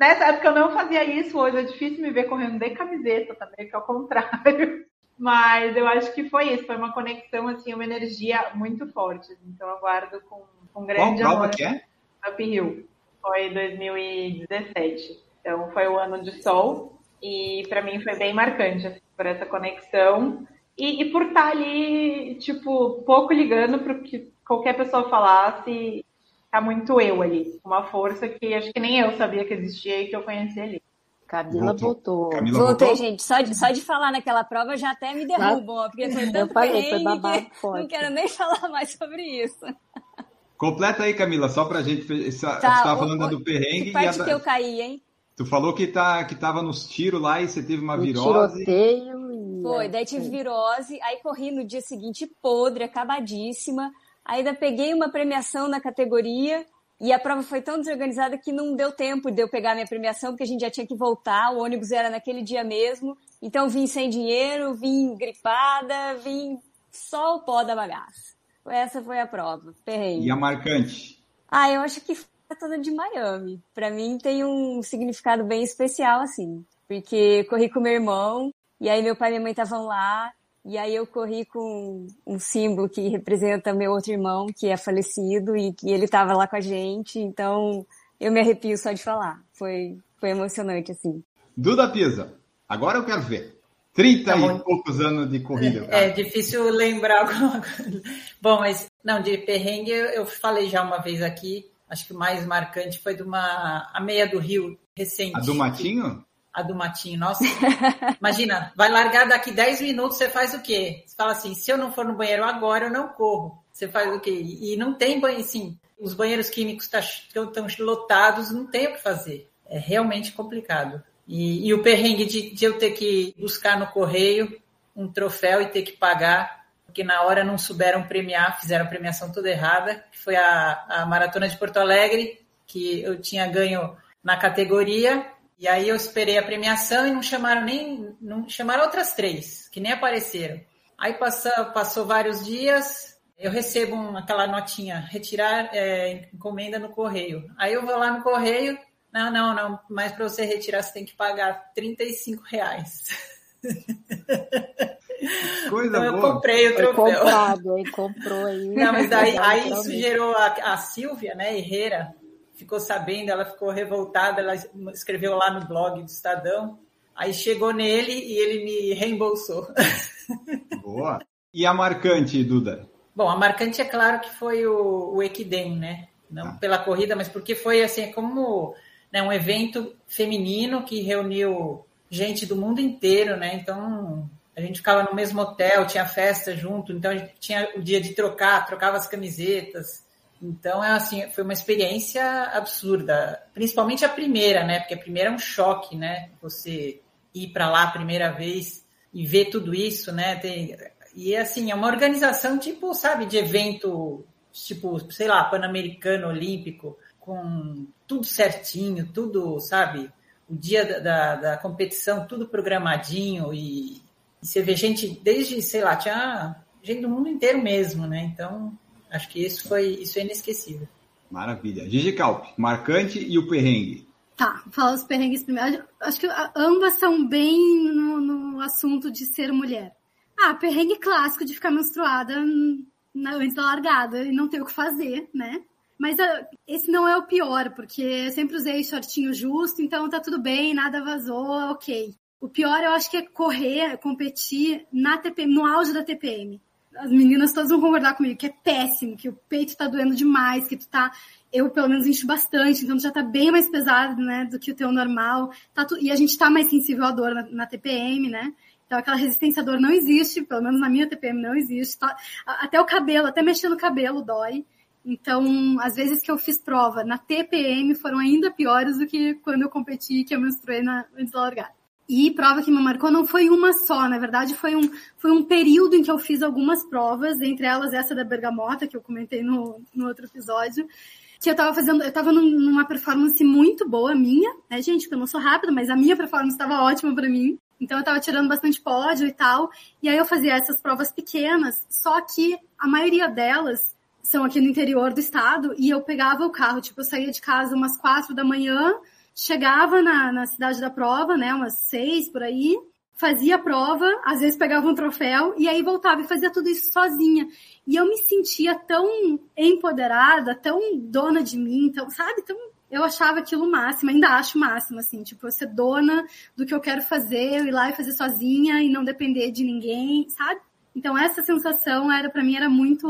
nessa época eu não fazia isso, hoje é difícil me ver correndo de camiseta também, que é o contrário. Mas eu acho que foi isso, foi uma conexão, assim, uma energia muito forte. Então eu guardo com, com grande Qual prova que é? Up Hill foi 2017. Então foi o ano de sol e para mim foi bem marcante assim, por essa conexão e, e, por estar tá ali, tipo, pouco ligando para o que qualquer pessoa falasse, tá muito eu ali, uma força que acho que nem eu sabia que existia e que eu conhecia ali. Camila voltou. Camila Voltei, voltou? gente. Só de, só de falar naquela prova já até me derrubam, ó, porque foi tanto eu falei, foi babado forte. Não quero nem falar mais sobre isso. Completa aí, Camila, só pra gente. Você tá, estava falando o, do perrengue. Que parte e a... que eu caí, hein? Tu falou que, tá, que tava nos tiros lá e você teve uma no virose. Tiroteio Foi, daí tive virose, aí corri no dia seguinte podre, acabadíssima. Ainda peguei uma premiação na categoria e a prova foi tão desorganizada que não deu tempo de eu pegar minha premiação, porque a gente já tinha que voltar, o ônibus era naquele dia mesmo. Então vim sem dinheiro, vim gripada, vim só o pó da bagaça. Essa foi a prova. Perrengue. E a marcante? Ah, eu acho que foi toda de Miami. Para mim tem um significado bem especial, assim. Porque corri com meu irmão, e aí meu pai e minha mãe estavam lá, e aí eu corri com um símbolo que representa meu outro irmão, que é falecido, e que ele estava lá com a gente, então eu me arrepio só de falar. Foi, foi emocionante, assim. Duda Pisa, agora eu quero ver. 30 tá e poucos anos de corrida. É, é, difícil lembrar alguma coisa. Bom, mas não, de perrengue eu falei já uma vez aqui. Acho que o mais marcante foi de uma a meia do Rio recente. A do Matinho? A do Matinho, nossa. Imagina, vai largar daqui 10 minutos, você faz o quê? Você fala assim, se eu não for no banheiro agora, eu não corro. Você faz o quê? E não tem banheiro, assim, os banheiros químicos estão tá, lotados, não tem o que fazer. É realmente complicado. E, e o perrengue de, de, eu ter que buscar no correio um troféu e ter que pagar, porque na hora não souberam premiar, fizeram a premiação toda errada, que foi a, a Maratona de Porto Alegre, que eu tinha ganho na categoria, e aí eu esperei a premiação e não chamaram nem. não chamaram outras três, que nem apareceram. Aí passou, passou vários dias, eu recebo um, aquela notinha, retirar é, encomenda no correio. Aí eu vou lá no correio, não, não, não. Mas para você retirar, você tem que pagar 35 reais. Coisa então eu boa. comprei o troféu. Foi comprado, aí comprou aí. Não, mas daí, aí isso gerou a, a Silvia, né, Herrera, ficou sabendo, ela ficou revoltada, ela escreveu lá no blog do Estadão. Aí chegou nele e ele me reembolsou. Boa. E a marcante, Duda? Bom, a marcante é claro que foi o, o Equidem, né? Não ah. pela corrida, mas porque foi assim, como né, um evento feminino que reuniu gente do mundo inteiro, né? Então a gente ficava no mesmo hotel, tinha festa junto, então a gente tinha o dia de trocar, trocava as camisetas. Então é assim, foi uma experiência absurda, principalmente a primeira, né? Porque a primeira é um choque, né? Você ir para lá a primeira vez e ver tudo isso, né? Tem E assim, é uma organização tipo, sabe, de evento, tipo, sei lá, Pan-Americano, Olímpico, com tudo certinho, tudo, sabe? O dia da, da competição, tudo programadinho e, e você vê gente desde, sei lá, tinha gente do mundo inteiro mesmo, né? Então, acho que isso foi, isso é inesquecível. Maravilha. Gigi Calp, marcante e o perrengue. Tá, fala os perrengues primeiro. Acho que ambas são bem no, no assunto de ser mulher. Ah, perrengue clássico de ficar menstruada na, antes da largada e não ter o que fazer, né? Mas uh, esse não é o pior, porque eu sempre usei shortinho justo, então tá tudo bem, nada vazou, ok. O pior eu acho que é correr, competir na TPM, no auge da TPM. As meninas todas vão concordar comigo que é péssimo, que o peito tá doendo demais, que tu tá eu pelo menos encho bastante, então já tá bem mais pesado, né, do que o teu normal. Tá tu... E a gente tá mais sensível à dor na, na, TPM, né? Então aquela resistência à dor não existe, pelo menos na minha TPM não existe. Tá... Até o cabelo, até mexer no cabelo dói. Então, às vezes que eu fiz prova na TPM foram ainda piores do que quando eu competi, que eu menstruei na, antes da largada. E prova que me marcou não foi uma só, na verdade foi um, foi um período em que eu fiz algumas provas, entre elas essa da bergamota, que eu comentei no, no outro episódio, que eu tava fazendo, eu tava numa performance muito boa minha, né, gente? Porque eu não sou rápida, mas a minha performance estava ótima para mim. Então eu tava tirando bastante pódio e tal. E aí eu fazia essas provas pequenas, só que a maioria delas são aqui no interior do estado e eu pegava o carro, tipo, eu saía de casa umas quatro da manhã, chegava na, na cidade da prova, né, umas seis por aí, fazia a prova, às vezes pegava um troféu e aí voltava e fazia tudo isso sozinha. E eu me sentia tão empoderada, tão dona de mim, tão, sabe? Tão, eu achava aquilo máximo, ainda acho máximo, assim, tipo, eu ser dona do que eu quero fazer, eu ir lá e fazer sozinha e não depender de ninguém, sabe? Então essa sensação era para mim era muito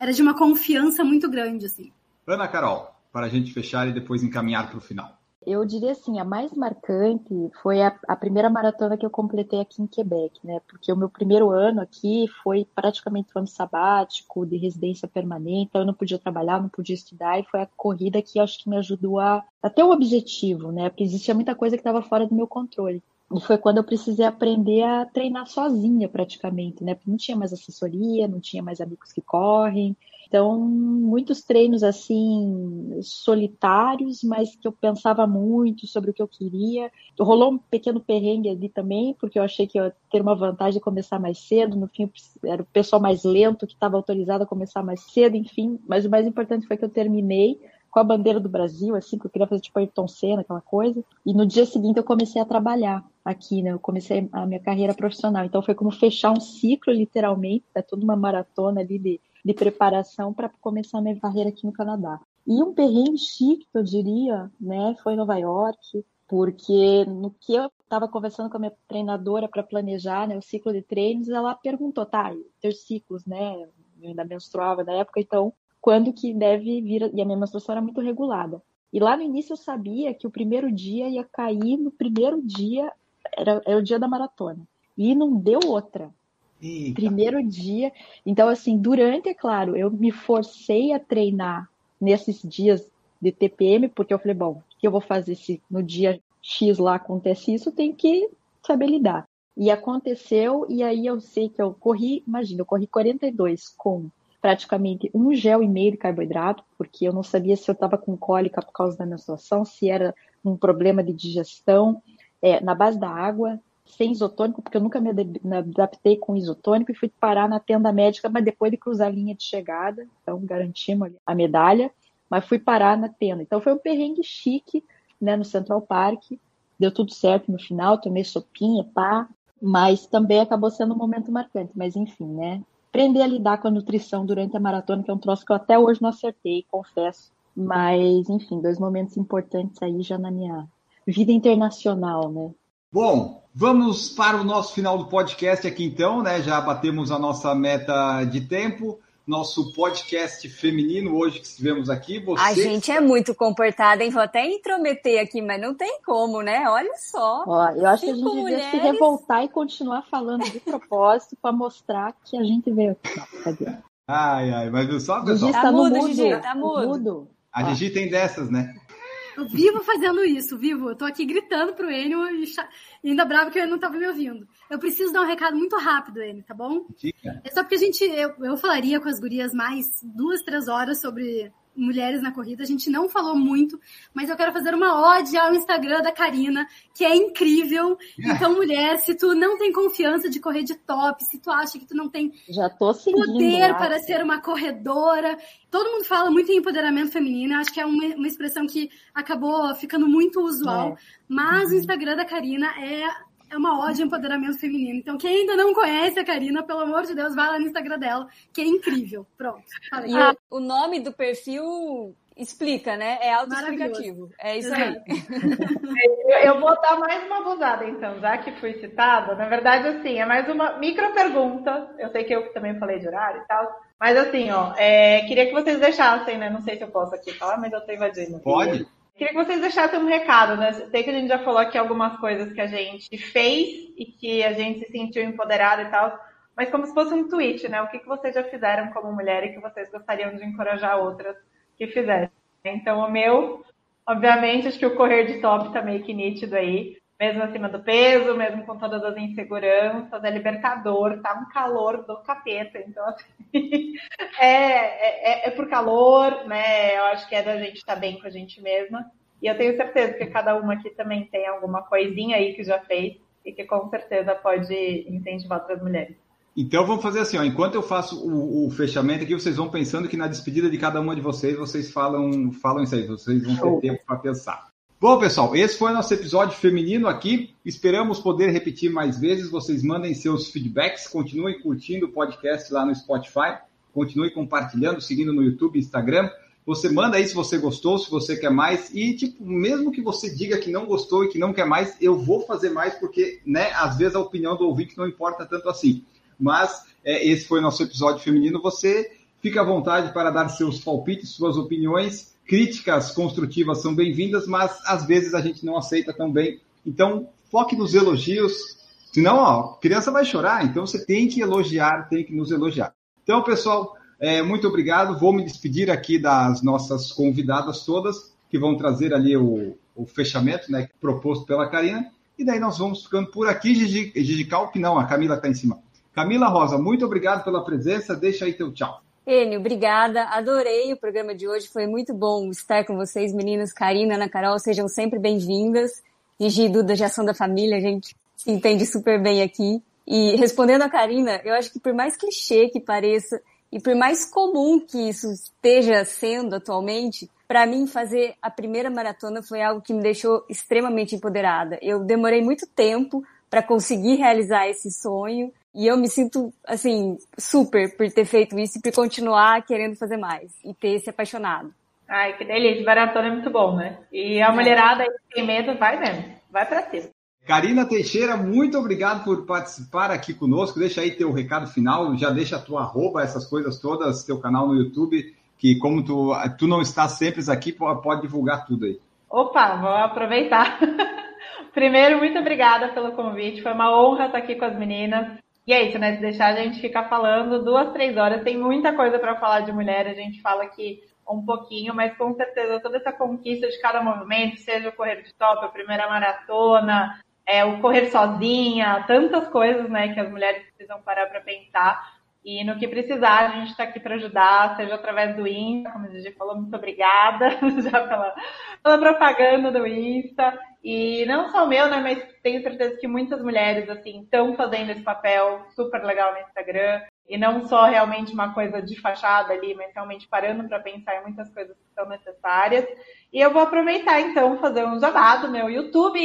era de uma confiança muito grande, assim. Ana Carol, para a gente fechar e depois encaminhar para o final. Eu diria assim, a mais marcante foi a, a, primeira maratona que eu completei aqui em Quebec, né? Porque o meu primeiro ano aqui foi praticamente um ano sabático, de residência permanente, então eu não podia trabalhar, não podia estudar, e foi a corrida que acho que me ajudou a, a ter um objetivo, né? Porque existia muita coisa que estava fora do meu controle. E foi quando eu precisei aprender a treinar sozinha, praticamente, né? Porque não tinha mais assessoria, não tinha mais amigos que correm, então, muitos treinos assim solitários, mas que eu pensava muito sobre o que eu queria. Rolou um pequeno perrengue ali também, porque eu achei que eu ia ter uma vantagem de começar mais cedo. No fim, era o pessoal mais lento que estava autorizado a começar mais cedo, enfim. Mas o mais importante foi que eu terminei com a bandeira do Brasil, assim, que eu queria fazer tipo Ayrton Senna, aquela coisa. E no dia seguinte eu comecei a trabalhar aqui, né? Eu comecei a minha carreira profissional. Então foi como fechar um ciclo, literalmente, é toda uma maratona ali de de preparação para começar minha carreira aqui no Canadá. E um perrengue chique, eu diria, né, foi em Nova York, porque no que eu estava conversando com a minha treinadora para planejar né, o ciclo de treinos, ela perguntou, tá, ter ciclos, né, eu ainda menstruava na época, então quando que deve vir, e a minha menstruação era muito regulada. E lá no início eu sabia que o primeiro dia ia cair no primeiro dia, era, era o dia da maratona. E não deu outra. Eita. Primeiro dia. Então, assim, durante, é claro, eu me forcei a treinar nesses dias de TPM, porque eu falei, bom, o que eu vou fazer se no dia X lá acontece isso? Tenho que saber lidar. E aconteceu, e aí eu sei que eu corri, imagina, eu corri 42 com praticamente um gel e meio de carboidrato, porque eu não sabia se eu estava com cólica por causa da menstruação, se era um problema de digestão, é, na base da água, sem isotônico, porque eu nunca me adaptei com isotônico e fui parar na tenda médica, mas depois de cruzar a linha de chegada, então garantimos a medalha, mas fui parar na tenda. Então foi um perrengue chique, né, no Central Park, deu tudo certo no final, tomei sopinha, pá, mas também acabou sendo um momento marcante, mas enfim, né, aprender a lidar com a nutrição durante a maratona, que é um troço que eu até hoje não acertei, confesso, mas enfim, dois momentos importantes aí já na minha vida internacional, né. Bom, vamos para o nosso final do podcast aqui então, né? Já batemos a nossa meta de tempo. Nosso podcast feminino hoje que estivemos aqui. Você... A gente é muito comportada, hein? Vou até intrometer aqui, mas não tem como, né? Olha só. Ó, eu acho que a gente mulheres... devia se revoltar e continuar falando de propósito para mostrar que a gente veio aqui. Não, cadê? Ai, ai, mas viu só, pessoal? Gigi, tá, tá mudo, Gigi, tá mudo. mudo. A Gigi tem dessas, né? Eu vivo fazendo isso, vivo. Eu tô aqui gritando pro Enio e, ainda bravo que ele não tava me ouvindo. Eu preciso dar um recado muito rápido, Enio, tá bom? Dica. É só porque a gente, eu, eu falaria com as gurias mais duas, três horas sobre mulheres na corrida. A gente não falou muito, mas eu quero fazer uma ode ao Instagram da Karina, que é incrível. Então, mulher, se tu não tem confiança de correr de top, se tu acha que tu não tem Já tô seguindo, poder lá. para ser uma corredora, todo mundo fala muito em empoderamento feminino. Acho que é uma, uma expressão que acabou ficando muito usual. É. Mas uhum. o Instagram da Karina é é uma ode ao empoderamento feminino. Então, quem ainda não conhece a Karina, pelo amor de Deus, vai lá no Instagram dela, que é incrível. Pronto. Falei. E ah, o nome do perfil explica, né? É autoexplicativo. É isso aí. Eu vou dar mais uma abusada, então, já que fui citada. Na verdade, assim, é mais uma micro pergunta. Eu sei que eu também falei de horário e tal. Mas assim, ó, é, queria que vocês deixassem, né? Não sei se eu posso aqui falar, mas eu tô invadindo. Pode. Queria que vocês deixassem um recado, né? Sei que a gente já falou aqui algumas coisas que a gente fez e que a gente se sentiu empoderado e tal, mas como se fosse um tweet, né? O que, que vocês já fizeram como mulher e que vocês gostariam de encorajar outras que fizessem. Então, o meu, obviamente, acho que o correr de top tá meio que nítido aí mesmo acima do peso, mesmo com todas as inseguranças, é libertador, tá um calor do capeta, então assim, é, é, é, por calor, né? Eu acho que é da gente estar tá bem com a gente mesma. E eu tenho certeza que cada uma aqui também tem alguma coisinha aí que já fez e que com certeza pode incentivar outras mulheres. Então vamos fazer assim, ó, enquanto eu faço o, o, fechamento aqui, vocês vão pensando que na despedida de cada uma de vocês, vocês falam, falam isso aí, vocês vão ter tempo para pensar. Bom, pessoal, esse foi nosso episódio feminino aqui. Esperamos poder repetir mais vezes. Vocês mandem seus feedbacks, continuem curtindo o podcast lá no Spotify, continue compartilhando, seguindo no YouTube, Instagram. Você manda aí se você gostou, se você quer mais. E, tipo, mesmo que você diga que não gostou e que não quer mais, eu vou fazer mais, porque, né, às vezes a opinião do ouvinte não importa tanto assim. Mas é, esse foi nosso episódio feminino. Você fica à vontade para dar seus palpites, suas opiniões Críticas construtivas são bem-vindas, mas às vezes a gente não aceita tão bem. Então, foque nos elogios. Senão, ó, criança vai chorar. Então, você tem que elogiar, tem que nos elogiar. Então, pessoal, é, muito obrigado. Vou me despedir aqui das nossas convidadas todas, que vão trazer ali o, o fechamento né, proposto pela Karina. E daí nós vamos ficando por aqui, Gigi, Gigi Calp, não, a Camila está em cima. Camila Rosa, muito obrigado pela presença. Deixa aí teu tchau. Enio, obrigada. Adorei o programa de hoje. Foi muito bom estar com vocês, meninas. Karina, Ana Carol, sejam sempre bem-vindas. Gigi Duda de Ação da Família, a gente se entende super bem aqui. E respondendo a Karina, eu acho que por mais clichê que pareça, e por mais comum que isso esteja sendo atualmente, para mim fazer a primeira maratona foi algo que me deixou extremamente empoderada. Eu demorei muito tempo para conseguir realizar esse sonho e eu me sinto, assim, super por ter feito isso e por continuar querendo fazer mais e ter se apaixonado. Ai, que delícia. Maratona é muito bom, né? E a é. mulherada aí tem medo, vai mesmo. Vai pra cima. Karina Teixeira, muito obrigado por participar aqui conosco. Deixa aí teu recado final, já deixa a tua arroba, essas coisas todas, teu canal no YouTube, que como tu, tu não estás sempre aqui, pode divulgar tudo aí. Opa, vou aproveitar. Primeiro, muito obrigada pelo convite. Foi uma honra estar aqui com as meninas. E é isso, né? Se deixar a gente ficar falando duas, três horas, tem muita coisa para falar de mulher. A gente fala aqui um pouquinho, mas com certeza toda essa conquista de cada movimento, seja o correr de top, a primeira maratona, é, o correr sozinha, tantas coisas, né, que as mulheres precisam parar para pensar. E no que precisar, a gente está aqui para ajudar, seja através do Insta, como a gente falou, muito obrigada já pela, pela propaganda do Insta. E não só o meu, né, mas tenho certeza que muitas mulheres, assim, estão fazendo esse papel super legal no Instagram. E não só realmente uma coisa de fachada ali, mas realmente parando para pensar em muitas coisas que são necessárias. E eu vou aproveitar, então, fazer um jabá do meu YouTube,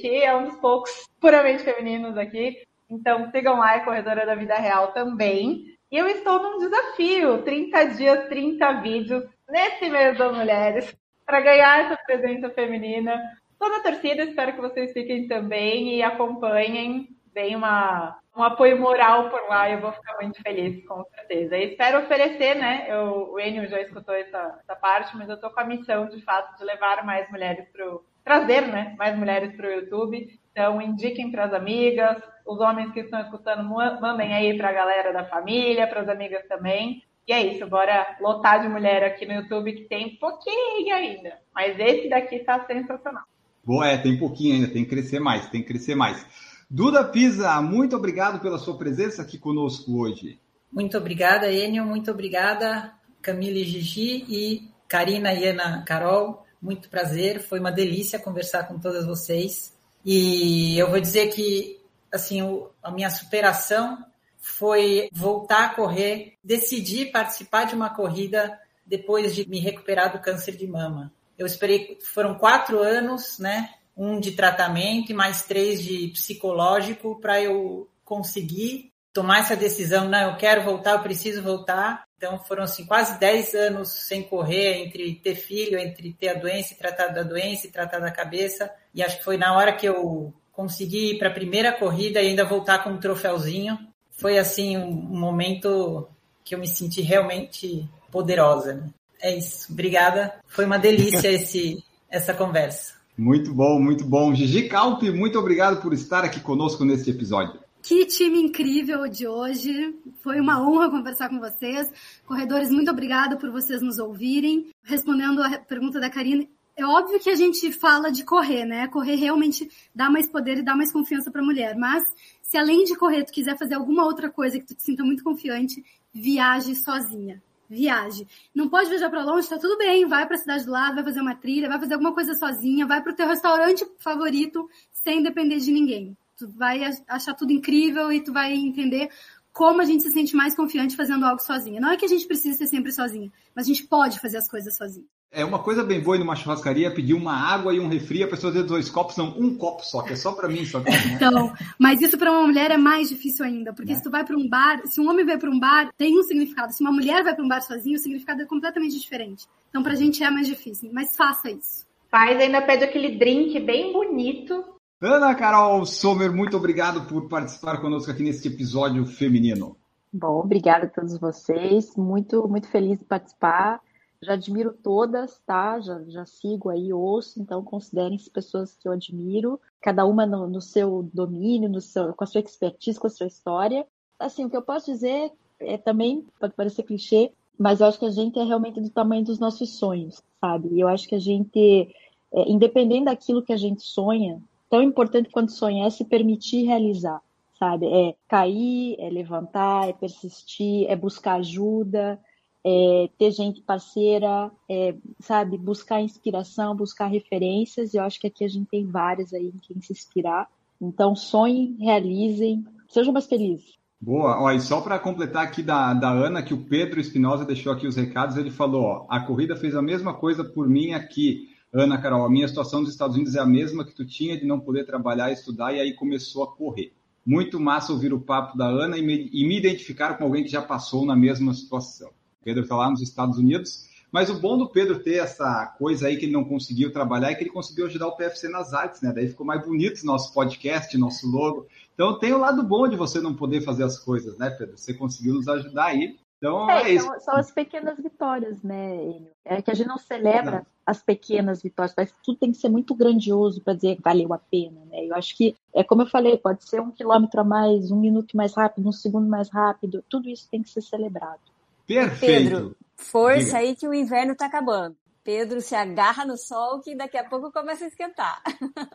que é um dos poucos puramente femininos aqui. Então sigam lá, é Corredora da Vida Real também. E eu estou num desafio, 30 dias, 30 vídeos, nesse mês das mulheres, para ganhar essa presença feminina. Toda a torcida, espero que vocês fiquem também e acompanhem. Deem uma, um apoio moral por lá, eu vou ficar muito feliz, com certeza. E espero oferecer, né? Eu, o Enio já escutou essa, essa parte, mas eu estou com a missão, de fato, de levar mais mulheres para trazer, né? Mais mulheres para o YouTube então, indiquem para as amigas, os homens que estão escutando, mandem aí para a galera da família, para as amigas também. E é isso, bora lotar de mulher aqui no YouTube que tem pouquinho ainda. Mas esse daqui tá sensacional. Boa, é, tem pouquinho ainda, tem que crescer mais, tem que crescer mais. Duda Pisa, muito obrigado pela sua presença aqui conosco hoje. Muito obrigada, Enio, muito obrigada, Camille Gigi e Karina e Ana Carol. Muito prazer, foi uma delícia conversar com todas vocês. E eu vou dizer que assim, a minha superação foi voltar a correr, decidir participar de uma corrida depois de me recuperar do câncer de mama. Eu esperei, foram quatro anos, né? Um de tratamento e mais três de psicológico para eu conseguir tomar essa decisão. Não, eu quero voltar, eu preciso voltar. Então foram assim quase dez anos sem correr entre ter filho, entre ter a doença tratar da doença tratar da cabeça. E acho que foi na hora que eu consegui ir para a primeira corrida e ainda voltar com um troféuzinho foi assim um momento que eu me senti realmente poderosa. Né? É isso. Obrigada. Foi uma delícia esse, essa conversa. Muito bom, muito bom. Gigi Calpe, muito obrigado por estar aqui conosco nesse episódio. Que time incrível de hoje. Foi uma honra conversar com vocês. Corredores, muito obrigada por vocês nos ouvirem. Respondendo a pergunta da Karine, é óbvio que a gente fala de correr, né? Correr realmente dá mais poder e dá mais confiança para a mulher, mas se além de correr, tu quiser fazer alguma outra coisa que tu te sinta muito confiante, viaje sozinha. Viaje. Não pode viajar para longe, tá tudo bem. Vai para a cidade do lado, vai fazer uma trilha, vai fazer alguma coisa sozinha, vai para o teu restaurante favorito sem depender de ninguém. Tu vai achar tudo incrível e tu vai entender como a gente se sente mais confiante fazendo algo sozinha. Não é que a gente precisa ser sempre sozinha, mas a gente pode fazer as coisas sozinha. É uma coisa bem boa ir numa churrascaria pedir uma água e um refri, a pessoa ter dois copos, não, um copo só, que é só para mim. Só pra mim. então, mas isso para uma mulher é mais difícil ainda, porque é. se tu vai para um bar, se um homem vai para um bar, tem um significado. Se uma mulher vai para um bar sozinha, o significado é completamente diferente. Então pra gente é mais difícil, mas faça isso. Faz, ainda pede aquele drink bem bonito. Ana Carol Sommer, muito obrigado por participar conosco aqui neste episódio feminino. Bom, obrigada a todos vocês. Muito, muito feliz de participar já admiro todas, tá? Já, já sigo aí, ouço, então considerem-se pessoas que eu admiro, cada uma no, no, seu domínio, no seu, com a sua expertise, com a sua história. Assim, o que eu posso dizer é também, pode parecer clichê, mas eu acho que a gente é realmente do tamanho dos nossos sonhos, sabe? E eu acho que a gente, é, independente daquilo que a gente sonha, tão importante quanto sonhar é se permitir realizar, sabe? É cair, é levantar, é persistir, é buscar ajuda, é, ter gente parceira, é, sabe, buscar inspiração, buscar referências. Eu acho que aqui a gente tem várias aí em quem se inspirar. Então, sonhem, realizem, sejam mais felizes. Boa, ó, e só para completar aqui da, da Ana, que o Pedro Espinosa deixou aqui os recados, ele falou: ó, a corrida fez a mesma coisa por mim aqui. Ana Carol, a minha situação nos Estados Unidos é a mesma que tu tinha de não poder trabalhar estudar, e aí começou a correr. Muito massa ouvir o papo da Ana e me, e me identificar com alguém que já passou na mesma situação. Pedro está lá nos Estados Unidos. Mas o bom do Pedro ter essa coisa aí que ele não conseguiu trabalhar é que ele conseguiu ajudar o PFC nas artes, né? Daí ficou mais bonito nosso podcast, nosso logo. Então tem o lado bom de você não poder fazer as coisas, né, Pedro? Você conseguiu nos ajudar aí. Então é, é isso. São, são, as pequenas vitórias, né, Enio? É que a gente não celebra não. as pequenas vitórias, mas tudo tem que ser muito grandioso para dizer que valeu a pena, né? Eu acho que, é como eu falei, pode ser um quilômetro a mais, um minuto mais rápido, um segundo mais rápido, tudo isso tem que ser celebrado. Perfeito. Pedro, força Diga. aí que o inverno está acabando. Pedro se agarra no sol que daqui a pouco começa a esquentar.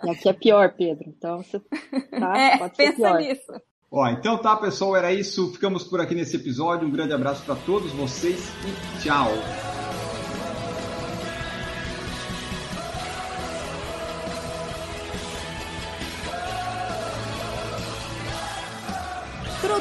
E aqui é pior, Pedro. Então você tá, é, pode pensa pior. nisso. Ó, então tá, pessoal, era isso. Ficamos por aqui nesse episódio. Um grande abraço para todos vocês e tchau.